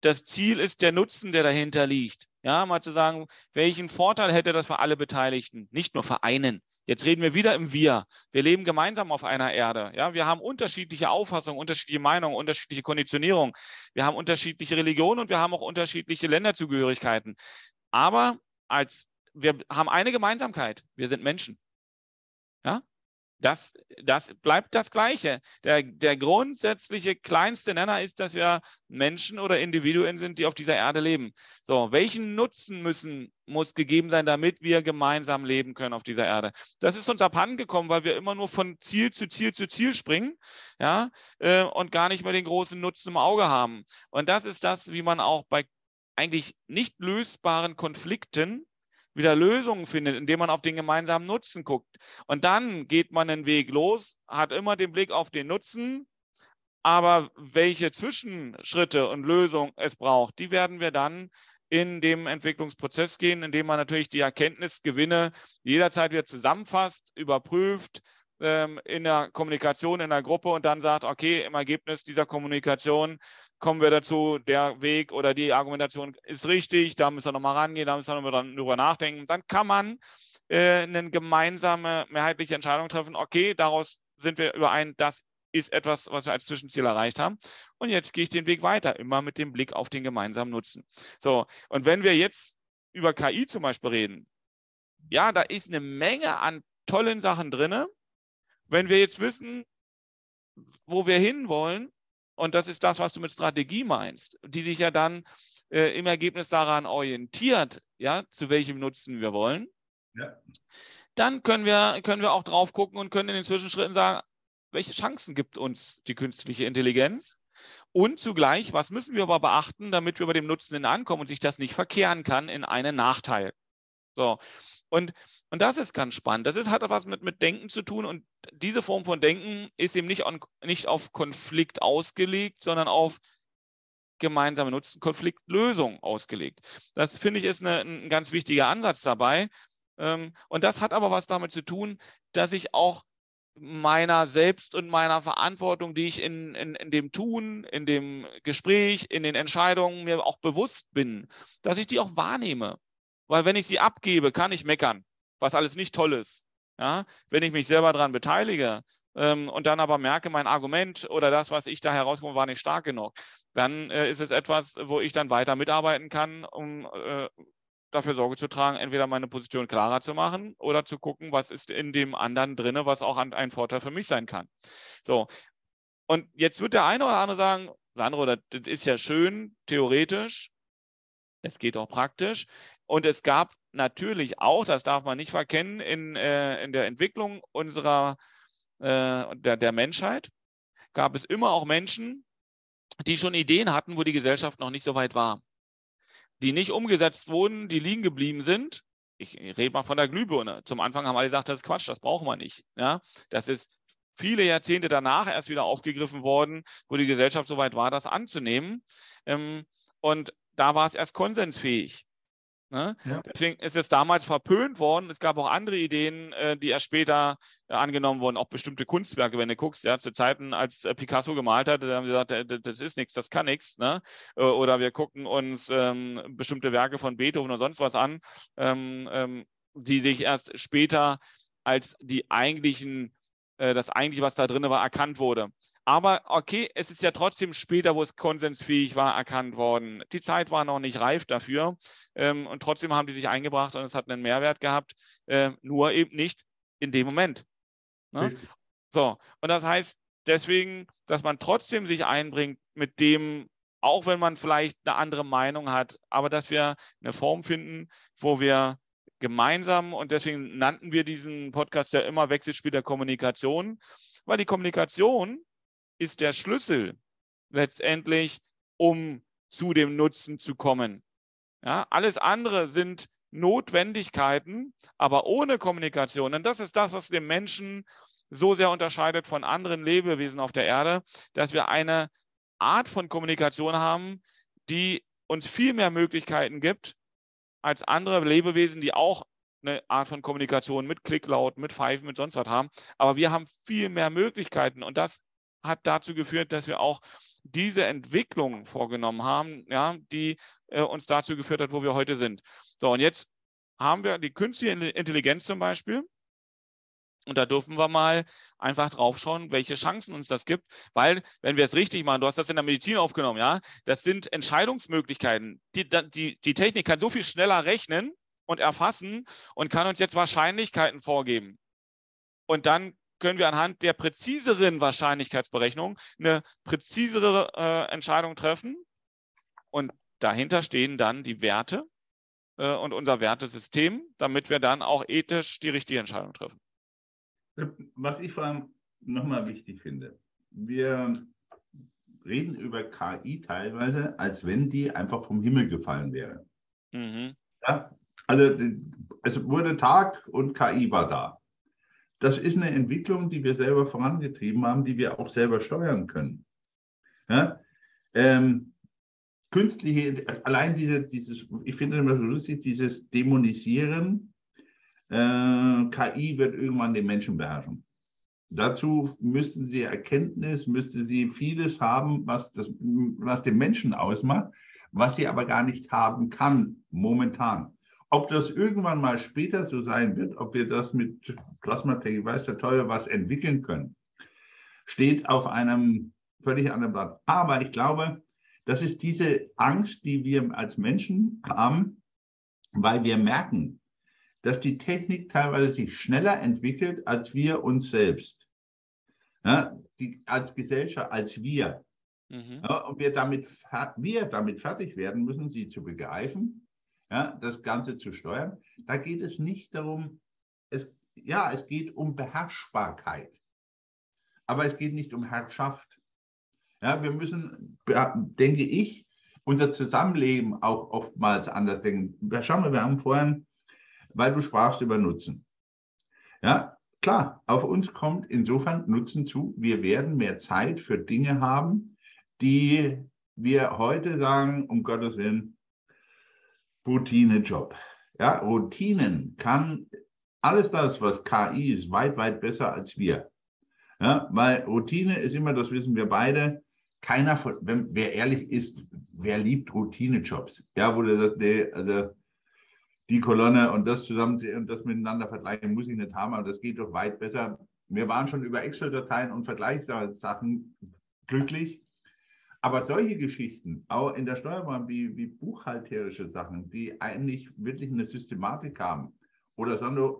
das Ziel ist der Nutzen, der dahinter liegt. Ja, mal zu sagen, welchen Vorteil hätte das für alle Beteiligten, nicht nur für einen. Jetzt reden wir wieder im Wir. Wir leben gemeinsam auf einer Erde. Ja, wir haben unterschiedliche Auffassungen, unterschiedliche Meinungen, unterschiedliche Konditionierung. Wir haben unterschiedliche Religionen und wir haben auch unterschiedliche Länderzugehörigkeiten. Aber als wir haben eine Gemeinsamkeit. Wir sind Menschen. Ja, das, das bleibt das Gleiche. Der, der grundsätzliche kleinste Nenner ist, dass wir Menschen oder Individuen sind, die auf dieser Erde leben. So, welchen Nutzen müssen, muss gegeben sein, damit wir gemeinsam leben können auf dieser Erde? Das ist uns abhandengekommen, weil wir immer nur von Ziel zu Ziel zu Ziel springen, ja, äh, und gar nicht mehr den großen Nutzen im Auge haben. Und das ist das, wie man auch bei eigentlich nicht lösbaren Konflikten wieder Lösungen findet, indem man auf den gemeinsamen Nutzen guckt. Und dann geht man den Weg los, hat immer den Blick auf den Nutzen, aber welche Zwischenschritte und Lösungen es braucht, die werden wir dann in dem Entwicklungsprozess gehen, indem man natürlich die Erkenntnisgewinne jederzeit wieder zusammenfasst, überprüft, ähm, in der Kommunikation in der Gruppe und dann sagt, okay, im Ergebnis dieser Kommunikation kommen wir dazu, der Weg oder die Argumentation ist richtig, da müssen wir nochmal rangehen, da müssen wir nochmal drüber nachdenken. Dann kann man äh, eine gemeinsame mehrheitliche Entscheidung treffen, okay, daraus sind wir überein, das ist etwas, was wir als Zwischenziel erreicht haben. Und jetzt gehe ich den Weg weiter, immer mit dem Blick auf den gemeinsamen Nutzen. So, und wenn wir jetzt über KI zum Beispiel reden, ja, da ist eine Menge an tollen Sachen drin. Wenn wir jetzt wissen, wo wir hinwollen, und das ist das, was du mit Strategie meinst, die sich ja dann äh, im Ergebnis daran orientiert, ja, zu welchem Nutzen wir wollen. Ja. Dann können wir, können wir auch drauf gucken und können in den Zwischenschritten sagen, welche Chancen gibt uns die künstliche Intelligenz? Und zugleich, was müssen wir aber beachten, damit wir bei dem Nutzen ankommen und sich das nicht verkehren kann in einen Nachteil? So. Und und das ist ganz spannend. Das ist, hat was mit, mit Denken zu tun. Und diese Form von Denken ist eben nicht, on, nicht auf Konflikt ausgelegt, sondern auf gemeinsame Nutzen, Konfliktlösung ausgelegt. Das finde ich ist eine, ein ganz wichtiger Ansatz dabei. Ähm, und das hat aber was damit zu tun, dass ich auch meiner selbst und meiner Verantwortung, die ich in, in, in dem Tun, in dem Gespräch, in den Entscheidungen mir auch bewusst bin, dass ich die auch wahrnehme. Weil wenn ich sie abgebe, kann ich meckern was alles nicht toll ist. Ja? Wenn ich mich selber daran beteilige ähm, und dann aber merke, mein Argument oder das, was ich da herauskomme, war nicht stark genug, dann äh, ist es etwas, wo ich dann weiter mitarbeiten kann, um äh, dafür Sorge zu tragen, entweder meine Position klarer zu machen oder zu gucken, was ist in dem anderen drin, was auch ein Vorteil für mich sein kann. So. Und jetzt wird der eine oder andere sagen, Sandro, das ist ja schön, theoretisch, es geht auch praktisch. Und es gab natürlich auch, das darf man nicht verkennen, in, äh, in der Entwicklung unserer, äh, der, der Menschheit gab es immer auch Menschen, die schon Ideen hatten, wo die Gesellschaft noch nicht so weit war. Die nicht umgesetzt wurden, die liegen geblieben sind. Ich rede mal von der Glühbirne. Zum Anfang haben alle gesagt, das ist Quatsch, das brauchen wir nicht. Ja, das ist viele Jahrzehnte danach erst wieder aufgegriffen worden, wo die Gesellschaft so weit war, das anzunehmen. Ähm, und da war es erst konsensfähig. Ne? Ja. Deswegen ist es damals verpönt worden. Es gab auch andere Ideen, äh, die erst später äh, angenommen wurden, auch bestimmte Kunstwerke, wenn du guckst, ja, zu Zeiten, als äh, Picasso gemalt hat, da haben sie gesagt, das ist nichts, das kann nichts. Ne? Oder wir gucken uns ähm, bestimmte Werke von Beethoven oder sonst was an, ähm, ähm, die sich erst später als die eigentlichen, äh, das eigentliche, was da drin war, erkannt wurde. Aber okay, es ist ja trotzdem später, wo es konsensfähig war, erkannt worden. Die Zeit war noch nicht reif dafür ähm, und trotzdem haben die sich eingebracht und es hat einen Mehrwert gehabt, äh, nur eben nicht in dem Moment. Ne? So, und das heißt deswegen, dass man trotzdem sich einbringt mit dem, auch wenn man vielleicht eine andere Meinung hat, aber dass wir eine Form finden, wo wir gemeinsam, und deswegen nannten wir diesen Podcast ja immer Wechselspiel der Kommunikation, weil die Kommunikation ist der Schlüssel letztendlich, um zu dem Nutzen zu kommen. Ja, alles andere sind Notwendigkeiten, aber ohne Kommunikation. Und das ist das, was den Menschen so sehr unterscheidet von anderen Lebewesen auf der Erde, dass wir eine Art von Kommunikation haben, die uns viel mehr Möglichkeiten gibt als andere Lebewesen, die auch eine Art von Kommunikation mit Klicklaut, mit Pfeifen, mit sonst was haben. Aber wir haben viel mehr Möglichkeiten und das hat dazu geführt, dass wir auch diese Entwicklung vorgenommen haben, ja, die äh, uns dazu geführt hat, wo wir heute sind. So, und jetzt haben wir die künstliche Intelligenz zum Beispiel. Und da dürfen wir mal einfach drauf schauen, welche Chancen uns das gibt. Weil, wenn wir es richtig machen, du hast das in der Medizin aufgenommen, ja, das sind Entscheidungsmöglichkeiten. Die, die, die Technik kann so viel schneller rechnen und erfassen und kann uns jetzt Wahrscheinlichkeiten vorgeben. Und dann können wir anhand der präziseren Wahrscheinlichkeitsberechnung eine präzisere äh, Entscheidung treffen. Und dahinter stehen dann die Werte äh, und unser Wertesystem, damit wir dann auch ethisch die richtige Entscheidung treffen. Was ich vor allem nochmal wichtig finde, wir reden über KI teilweise, als wenn die einfach vom Himmel gefallen wäre. Mhm. Ja, also es wurde Tag und KI war da das ist eine Entwicklung, die wir selber vorangetrieben haben, die wir auch selber steuern können. Ja? Ähm, künstliche, allein diese, dieses, ich finde es immer so lustig, dieses Dämonisieren, äh, KI wird irgendwann den Menschen beherrschen. Dazu müssten sie Erkenntnis, müsste sie vieles haben, was, das, was den Menschen ausmacht, was sie aber gar nicht haben kann momentan. Ob das irgendwann mal später so sein wird, ob wir das mit Plasmatechnik, weiß der Teufel was entwickeln können, steht auf einem völlig anderen Blatt. Aber ich glaube, das ist diese Angst, die wir als Menschen haben, weil wir merken, dass die Technik teilweise sich schneller entwickelt als wir uns selbst. Ja, die, als Gesellschaft, als wir. Mhm. Ja, und wir damit, wir damit fertig werden müssen, sie zu begreifen ja, das Ganze zu steuern. Da geht es nicht darum, es, ja, es geht um Beherrschbarkeit, aber es geht nicht um Herrschaft. Ja, wir müssen, denke ich, unser Zusammenleben auch oftmals anders denken. Schau mal, wir haben vorhin, weil du sprachst über Nutzen. Ja, klar, auf uns kommt insofern Nutzen zu. Wir werden mehr Zeit für Dinge haben, die wir heute sagen, um Gottes Willen, Routinejob. Ja, Routinen kann alles das, was KI ist, weit, weit besser als wir. Ja, weil Routine ist immer, das wissen wir beide, keiner von, wenn, wer ehrlich ist, wer liebt Routinejobs? Ja, wo du sagst, nee, also die Kolonne und das zusammen und das miteinander vergleichen muss ich nicht haben, aber das geht doch weit besser. Wir waren schon über Excel-Dateien und Vergleichssachen glücklich. Aber solche Geschichten, auch in der Steuerbahn wie, wie buchhalterische Sachen, die eigentlich wirklich eine Systematik haben, oder sondern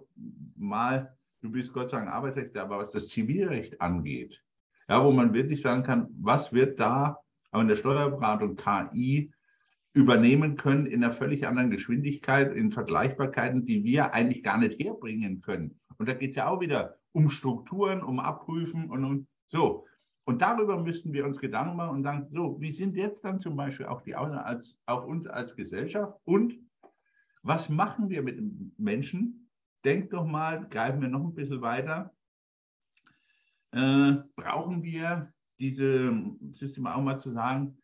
mal, du bist Gott sei Dank Arbeitsrechtler, aber was das Zivilrecht angeht, ja, wo man wirklich sagen kann, was wird da auch in der Steuerberatung KI übernehmen können in einer völlig anderen Geschwindigkeit, in Vergleichbarkeiten, die wir eigentlich gar nicht herbringen können. Und da geht es ja auch wieder um Strukturen, um Abprüfen und um so. Und darüber müssten wir uns Gedanken machen und sagen, so, wie sind jetzt dann zum Beispiel auch die Ausnahmen als, auf uns als Gesellschaft und was machen wir mit den Menschen? Denkt doch mal, greifen wir noch ein bisschen weiter. Äh, brauchen wir diese Systeme auch mal zu sagen,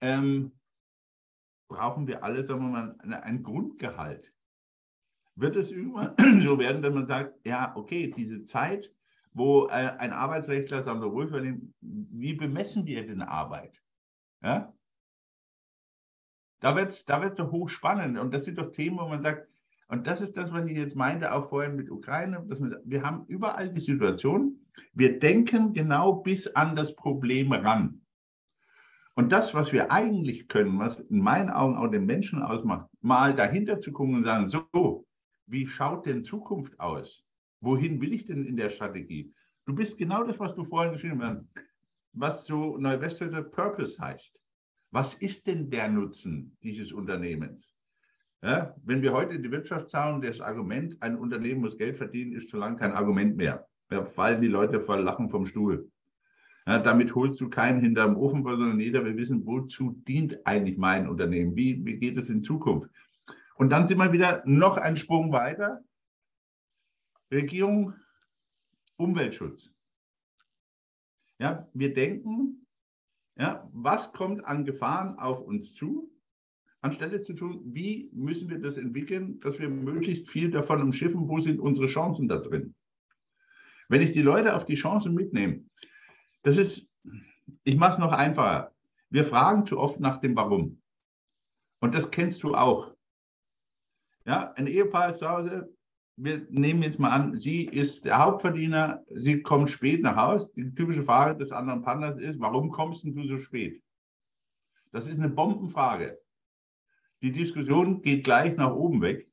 ähm, brauchen wir alle, sagen wir mal, ein Grundgehalt. Wird es irgendwann <clears throat> so werden, wenn man sagt, ja, okay, diese Zeit, wo äh, ein Arbeitsrechtler wir wohlverdient, wie bemessen wir denn Arbeit? Ja? Da wird es da wird's hochspannend. Und das sind doch Themen, wo man sagt, und das ist das, was ich jetzt meinte, auch vorhin mit Ukraine. Wir, wir haben überall die Situation, wir denken genau bis an das Problem ran. Und das, was wir eigentlich können, was in meinen Augen auch den Menschen ausmacht, mal dahinter zu gucken und sagen, so, wie schaut denn Zukunft aus? Wohin will ich denn in der Strategie? Du bist genau das, was du vorhin geschrieben hast, was so Neuwestdeutscher Purpose heißt. Was ist denn der Nutzen dieses Unternehmens? Ja, wenn wir heute in die Wirtschaft schauen, das Argument, ein Unternehmen muss Geld verdienen, ist schon lange kein Argument mehr. Da fallen die Leute vor Lachen vom Stuhl. Ja, damit holst du keinen hinterm Ofen, sondern jeder will wissen, wozu dient eigentlich mein Unternehmen? Wie, wie geht es in Zukunft? Und dann sind wir wieder noch einen Sprung weiter. Regierung, Umweltschutz. Ja, wir denken, ja, was kommt an Gefahren auf uns zu? anstelle zu tun, wie müssen wir das entwickeln, dass wir möglichst viel davon umschiffen, wo sind unsere Chancen da drin. Wenn ich die Leute auf die Chancen mitnehme, das ist, ich mache es noch einfacher. Wir fragen zu oft nach dem Warum. Und das kennst du auch. Ja, ein Ehepaar ist zu Hause. Wir nehmen jetzt mal an, sie ist der Hauptverdiener, sie kommt spät nach Hause. Die typische Frage des anderen Partners ist, warum kommst du so spät? Das ist eine Bombenfrage. Die Diskussion geht gleich nach oben weg.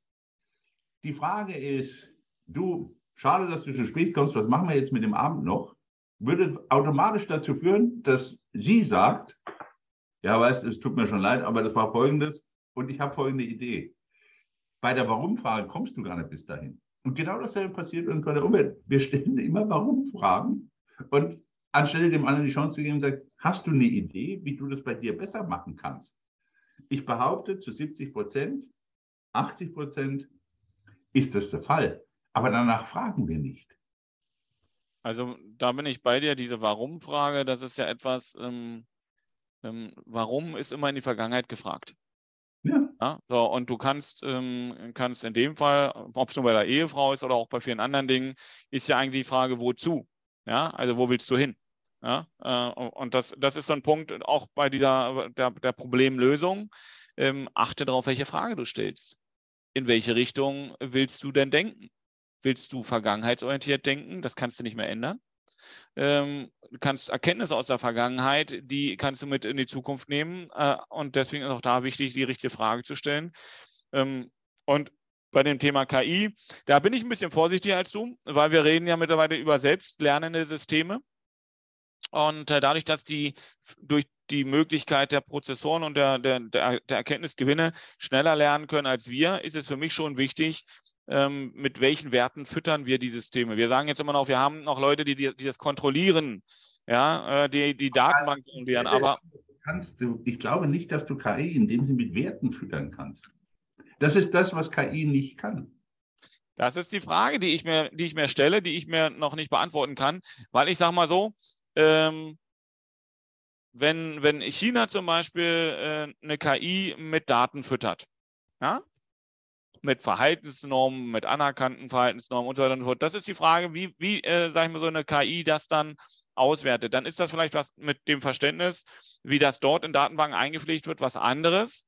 Die Frage ist, du, schade, dass du zu spät kommst, was machen wir jetzt mit dem Abend noch? Würde automatisch dazu führen, dass sie sagt, ja, weißt es tut mir schon leid, aber das war folgendes und ich habe folgende Idee. Bei der Warum-Frage kommst du gar nicht bis dahin. Und genau dasselbe passiert uns bei der Umwelt. Wir stellen immer Warum-Fragen und anstelle dem anderen die Chance zu geben, sagt, hast du eine Idee, wie du das bei dir besser machen kannst? Ich behaupte, zu 70 Prozent, 80 Prozent ist das der Fall. Aber danach fragen wir nicht. Also da bin ich bei dir. Diese Warum-Frage, das ist ja etwas, ähm, ähm, warum ist immer in die Vergangenheit gefragt. Ja. ja. so, und du kannst, ähm, kannst in dem Fall, ob es nur bei der Ehefrau ist oder auch bei vielen anderen Dingen, ist ja eigentlich die Frage, wozu? Ja, also wo willst du hin? Ja, äh, und das, das ist so ein Punkt auch bei dieser der, der Problemlösung. Ähm, achte darauf, welche Frage du stellst. In welche Richtung willst du denn denken? Willst du vergangenheitsorientiert denken? Das kannst du nicht mehr ändern. Ähm, kannst Erkenntnisse aus der Vergangenheit, die kannst du mit in die Zukunft nehmen. Äh, und deswegen ist auch da wichtig, die richtige Frage zu stellen. Ähm, und bei dem Thema KI, da bin ich ein bisschen vorsichtiger als du, weil wir reden ja mittlerweile über selbstlernende Systeme. Und äh, dadurch, dass die durch die Möglichkeit der Prozessoren und der, der, der, Erkenntnisgewinne schneller lernen können als wir, ist es für mich schon wichtig, ähm, mit welchen Werten füttern wir die Systeme. Wir sagen jetzt immer noch, wir haben noch Leute, die, die, die das kontrollieren, ja, äh, die, die Datenbank kontrollieren, aber. Kannst du, ich glaube nicht, dass du KI in dem Sinne mit Werten füttern kannst. Das ist das, was KI nicht kann. Das ist die Frage, die ich mir, die ich mir stelle, die ich mir noch nicht beantworten kann, weil ich sage mal so, ähm, wenn, wenn China zum Beispiel äh, eine KI mit Daten füttert, ja? Mit Verhaltensnormen, mit anerkannten Verhaltensnormen und so weiter und so fort. Das ist die Frage, wie, wie äh, sag ich mal, so eine KI das dann auswertet. Dann ist das vielleicht was mit dem Verständnis, wie das dort in Datenbanken eingepflegt wird, was anderes,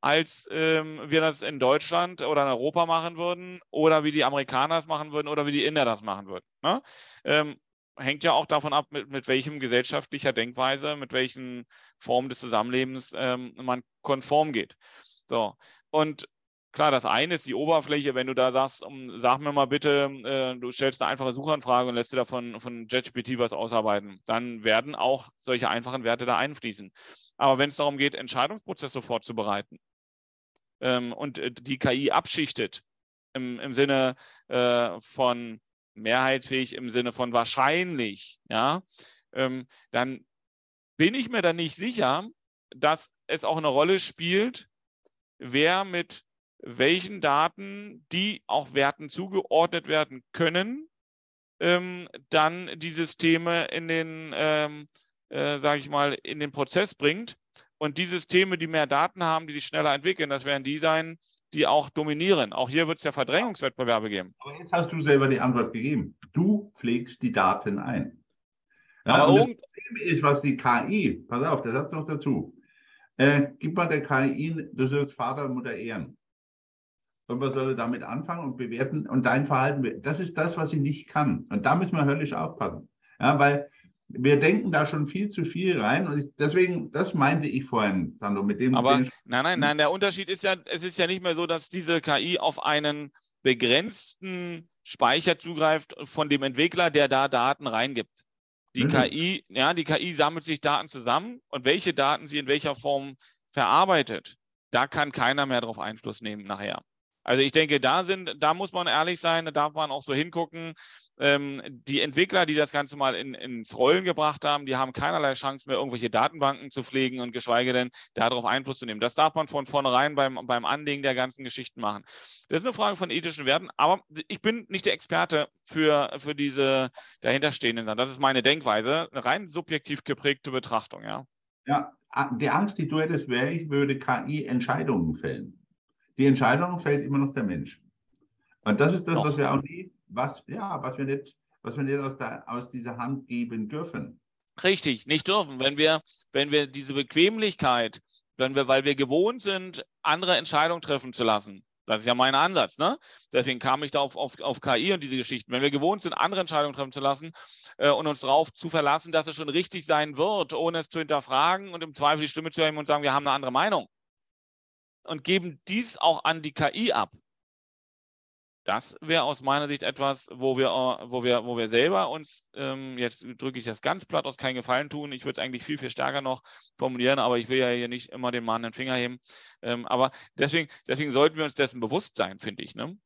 als ähm, wir das in Deutschland oder in Europa machen würden oder wie die Amerikaner das machen würden oder wie die Inder das machen würden. Ne? Ähm, hängt ja auch davon ab, mit, mit welchem gesellschaftlicher Denkweise, mit welchen Formen des Zusammenlebens ähm, man konform geht. So. Und klar, das eine ist die Oberfläche, wenn du da sagst, um, sag mir mal bitte, äh, du stellst eine einfache Suchanfrage und lässt dir davon von JetGPT was ausarbeiten, dann werden auch solche einfachen Werte da einfließen. Aber wenn es darum geht, Entscheidungsprozesse vorzubereiten ähm, und äh, die KI abschichtet, im, im Sinne äh, von mehrheitsfähig im Sinne von wahrscheinlich, ja, ähm, dann bin ich mir da nicht sicher, dass es auch eine Rolle spielt, wer mit welchen Daten, die auch Werten zugeordnet werden können, ähm, dann die Systeme in den, ähm, äh, sage ich mal, in den Prozess bringt. Und die Systeme, die mehr Daten haben, die sich schneller entwickeln, das werden die sein, die auch dominieren. Auch hier wird es ja Verdrängungswettbewerbe geben. Aber jetzt hast du selber die Antwort gegeben. Du pflegst die Daten ein. Ja, Aber das Problem ist, was die KI, pass auf, der Satz noch dazu. Äh, gib mal der KI, du sollst Vater und Mutter ehren. Und was soll er damit anfangen und bewerten und dein Verhalten? Das ist das, was sie nicht kann. Und da müssen wir höllisch aufpassen. Ja, weil wir denken da schon viel zu viel rein. Und deswegen, das meinte ich vorhin, Sandro, mit dem. Aber nein, nein, nein, der Unterschied ist ja, es ist ja nicht mehr so, dass diese KI auf einen begrenzten Speicher zugreift von dem Entwickler, der da Daten reingibt. Die mhm. KI, ja, die KI sammelt sich Daten zusammen und welche Daten sie in welcher Form verarbeitet, da kann keiner mehr darauf Einfluss nehmen nachher. Also ich denke, da sind, da muss man ehrlich sein, da darf man auch so hingucken. Ähm, die Entwickler, die das Ganze mal in, ins Rollen gebracht haben, die haben keinerlei Chance mehr, irgendwelche Datenbanken zu pflegen und geschweige denn darauf Einfluss zu nehmen. Das darf man von vornherein beim, beim Anlegen der ganzen Geschichten machen. Das ist eine Frage von ethischen Werten, aber ich bin nicht der Experte für, für diese dahinterstehenden. Das ist meine Denkweise, eine rein subjektiv geprägte Betrachtung, ja. Ja, die Angst, die du hättest, wäre, ich würde KI Entscheidungen fällen. Die Entscheidung fällt immer noch der Mensch. Und das ist das, was wir auch nie, was, ja, was wir nicht, was wir nicht aus, der, aus dieser Hand geben dürfen. Richtig, nicht dürfen. Wenn wir, wenn wir diese Bequemlichkeit, wenn wir, weil wir gewohnt sind, andere Entscheidungen treffen zu lassen, das ist ja mein Ansatz, ne? Deswegen kam ich da auf, auf, auf KI und diese Geschichten. Wenn wir gewohnt sind, andere Entscheidungen treffen zu lassen äh, und uns darauf zu verlassen, dass es schon richtig sein wird, ohne es zu hinterfragen und im Zweifel die Stimme zu erheben und sagen, wir haben eine andere Meinung, und geben dies auch an die KI ab. Das wäre aus meiner Sicht etwas, wo wir, wo wir, wo wir selber uns, ähm, jetzt drücke ich das ganz platt aus, keinen Gefallen tun. Ich würde es eigentlich viel, viel stärker noch formulieren, aber ich will ja hier nicht immer den Mann den Finger heben. Ähm, aber deswegen, deswegen sollten wir uns dessen bewusst sein, finde ich. Ne?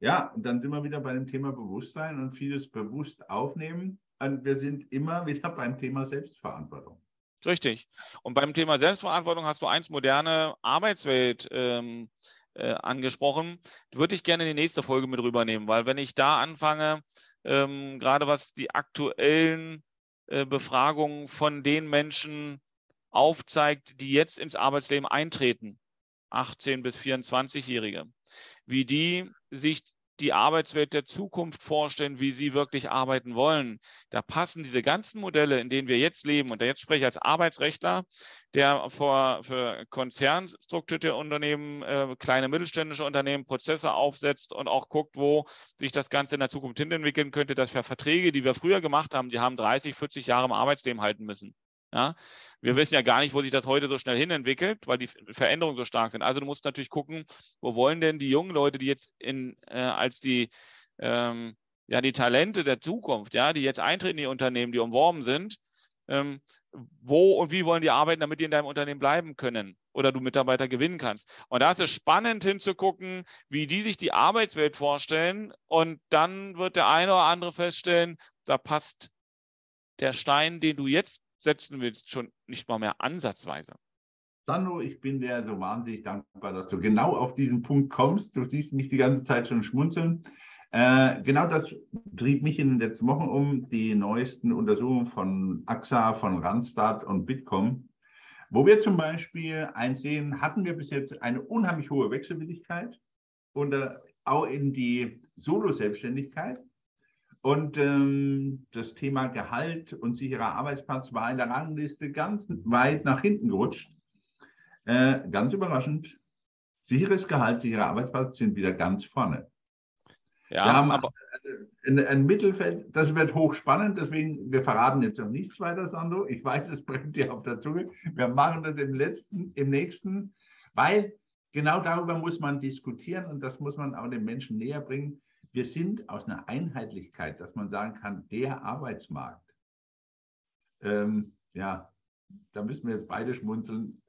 Ja, und dann sind wir wieder bei dem Thema Bewusstsein und vieles bewusst aufnehmen. Und wir sind immer wieder beim Thema Selbstverantwortung. Richtig. Und beim Thema Selbstverantwortung hast du eins moderne Arbeitswelt ähm, äh, angesprochen. Würde ich gerne in die nächste Folge mit rübernehmen, weil wenn ich da anfange, ähm, gerade was die aktuellen äh, Befragungen von den Menschen aufzeigt, die jetzt ins Arbeitsleben eintreten, 18 bis 24-Jährige, wie die sich die Arbeitswelt der Zukunft vorstellen, wie sie wirklich arbeiten wollen. Da passen diese ganzen Modelle, in denen wir jetzt leben, und jetzt spreche ich als Arbeitsrechtler, der vor, für konzernstrukturierte Unternehmen, äh, kleine mittelständische Unternehmen Prozesse aufsetzt und auch guckt, wo sich das Ganze in der Zukunft hin entwickeln könnte, dass wir Verträge, die wir früher gemacht haben, die haben 30, 40 Jahre im Arbeitsleben halten müssen. Ja, wir wissen ja gar nicht, wo sich das heute so schnell hin entwickelt, weil die Veränderungen so stark sind. Also du musst natürlich gucken, wo wollen denn die jungen Leute, die jetzt in, äh, als die, ähm, ja, die Talente der Zukunft, ja, die jetzt eintreten in die Unternehmen, die umworben sind, ähm, wo und wie wollen die arbeiten, damit die in deinem Unternehmen bleiben können oder du Mitarbeiter gewinnen kannst. Und da ist es spannend hinzugucken, wie die sich die Arbeitswelt vorstellen. Und dann wird der eine oder andere feststellen, da passt der Stein, den du jetzt setzen willst, schon nicht mal mehr ansatzweise. Sandro, ich bin dir so wahnsinnig dankbar, dass du genau auf diesen Punkt kommst. Du siehst mich die ganze Zeit schon schmunzeln. Äh, genau das trieb mich in den letzten Wochen um, die neuesten Untersuchungen von AXA, von Randstad und Bitkom, wo wir zum Beispiel einsehen, hatten wir bis jetzt eine unheimlich hohe Wechselwilligkeit und äh, auch in die Solo-Selbstständigkeit. Und ähm, das Thema Gehalt und sicherer Arbeitsplatz war in der Rangliste ganz weit nach hinten gerutscht. Äh, ganz überraschend. Sicheres Gehalt, sicherer Arbeitsplatz sind wieder ganz vorne. Ja, wir haben aber ein, ein, Mittelfeld, das wird hochspannend, deswegen, wir verraten jetzt noch nichts weiter, Sandro. Ich weiß, es brennt dir auf der Zunge. Wir machen das im letzten, im nächsten, weil genau darüber muss man diskutieren und das muss man auch den Menschen näher bringen wir sind aus einer Einheitlichkeit, dass man sagen kann, der Arbeitsmarkt, ähm, ja, da müssen wir jetzt beide schmunzeln,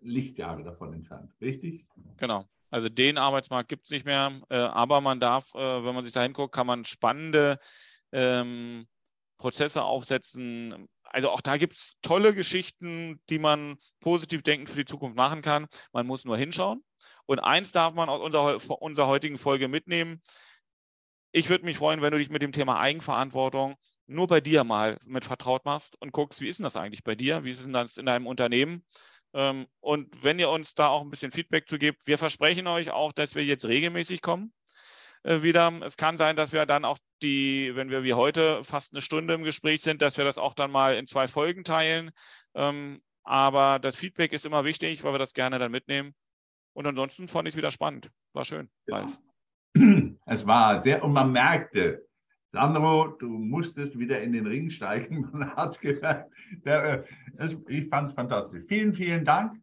Lichtjahre davon entfernt, richtig? Genau. Also den Arbeitsmarkt gibt es nicht mehr, äh, aber man darf, äh, wenn man sich da hinguckt, kann man spannende ähm, Prozesse aufsetzen. Also auch da gibt es tolle Geschichten, die man positiv denkend für die Zukunft machen kann. Man muss nur hinschauen. Und eins darf man aus unserer, unserer heutigen Folge mitnehmen ich würde mich freuen, wenn du dich mit dem Thema Eigenverantwortung nur bei dir mal mit vertraut machst und guckst, wie ist denn das eigentlich bei dir? Wie ist denn das in deinem Unternehmen? Ähm, und wenn ihr uns da auch ein bisschen Feedback zu gebt, wir versprechen euch auch, dass wir jetzt regelmäßig kommen äh, wieder. Es kann sein, dass wir dann auch die, wenn wir wie heute fast eine Stunde im Gespräch sind, dass wir das auch dann mal in zwei Folgen teilen. Ähm, aber das Feedback ist immer wichtig, weil wir das gerne dann mitnehmen. Und ansonsten fand ich es wieder spannend. War schön. Ja. <clears throat> Es war sehr, und man merkte, Sandro, du musstest wieder in den Ring steigen. <laughs> Man hat gesagt, der, äh, ich fand es fantastisch. Vielen, vielen Dank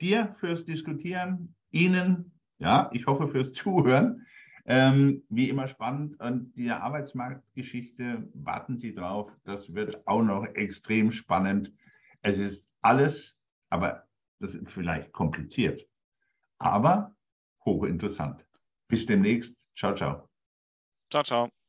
dir fürs Diskutieren, Ihnen, ja, ich hoffe fürs Zuhören. Ähm, wie immer spannend. Und die Arbeitsmarktgeschichte, warten Sie drauf, das wird auch noch extrem spannend. Es ist alles, aber das ist vielleicht kompliziert, aber hochinteressant. Bis demnächst. Ciao, ciao. Ciao, ciao.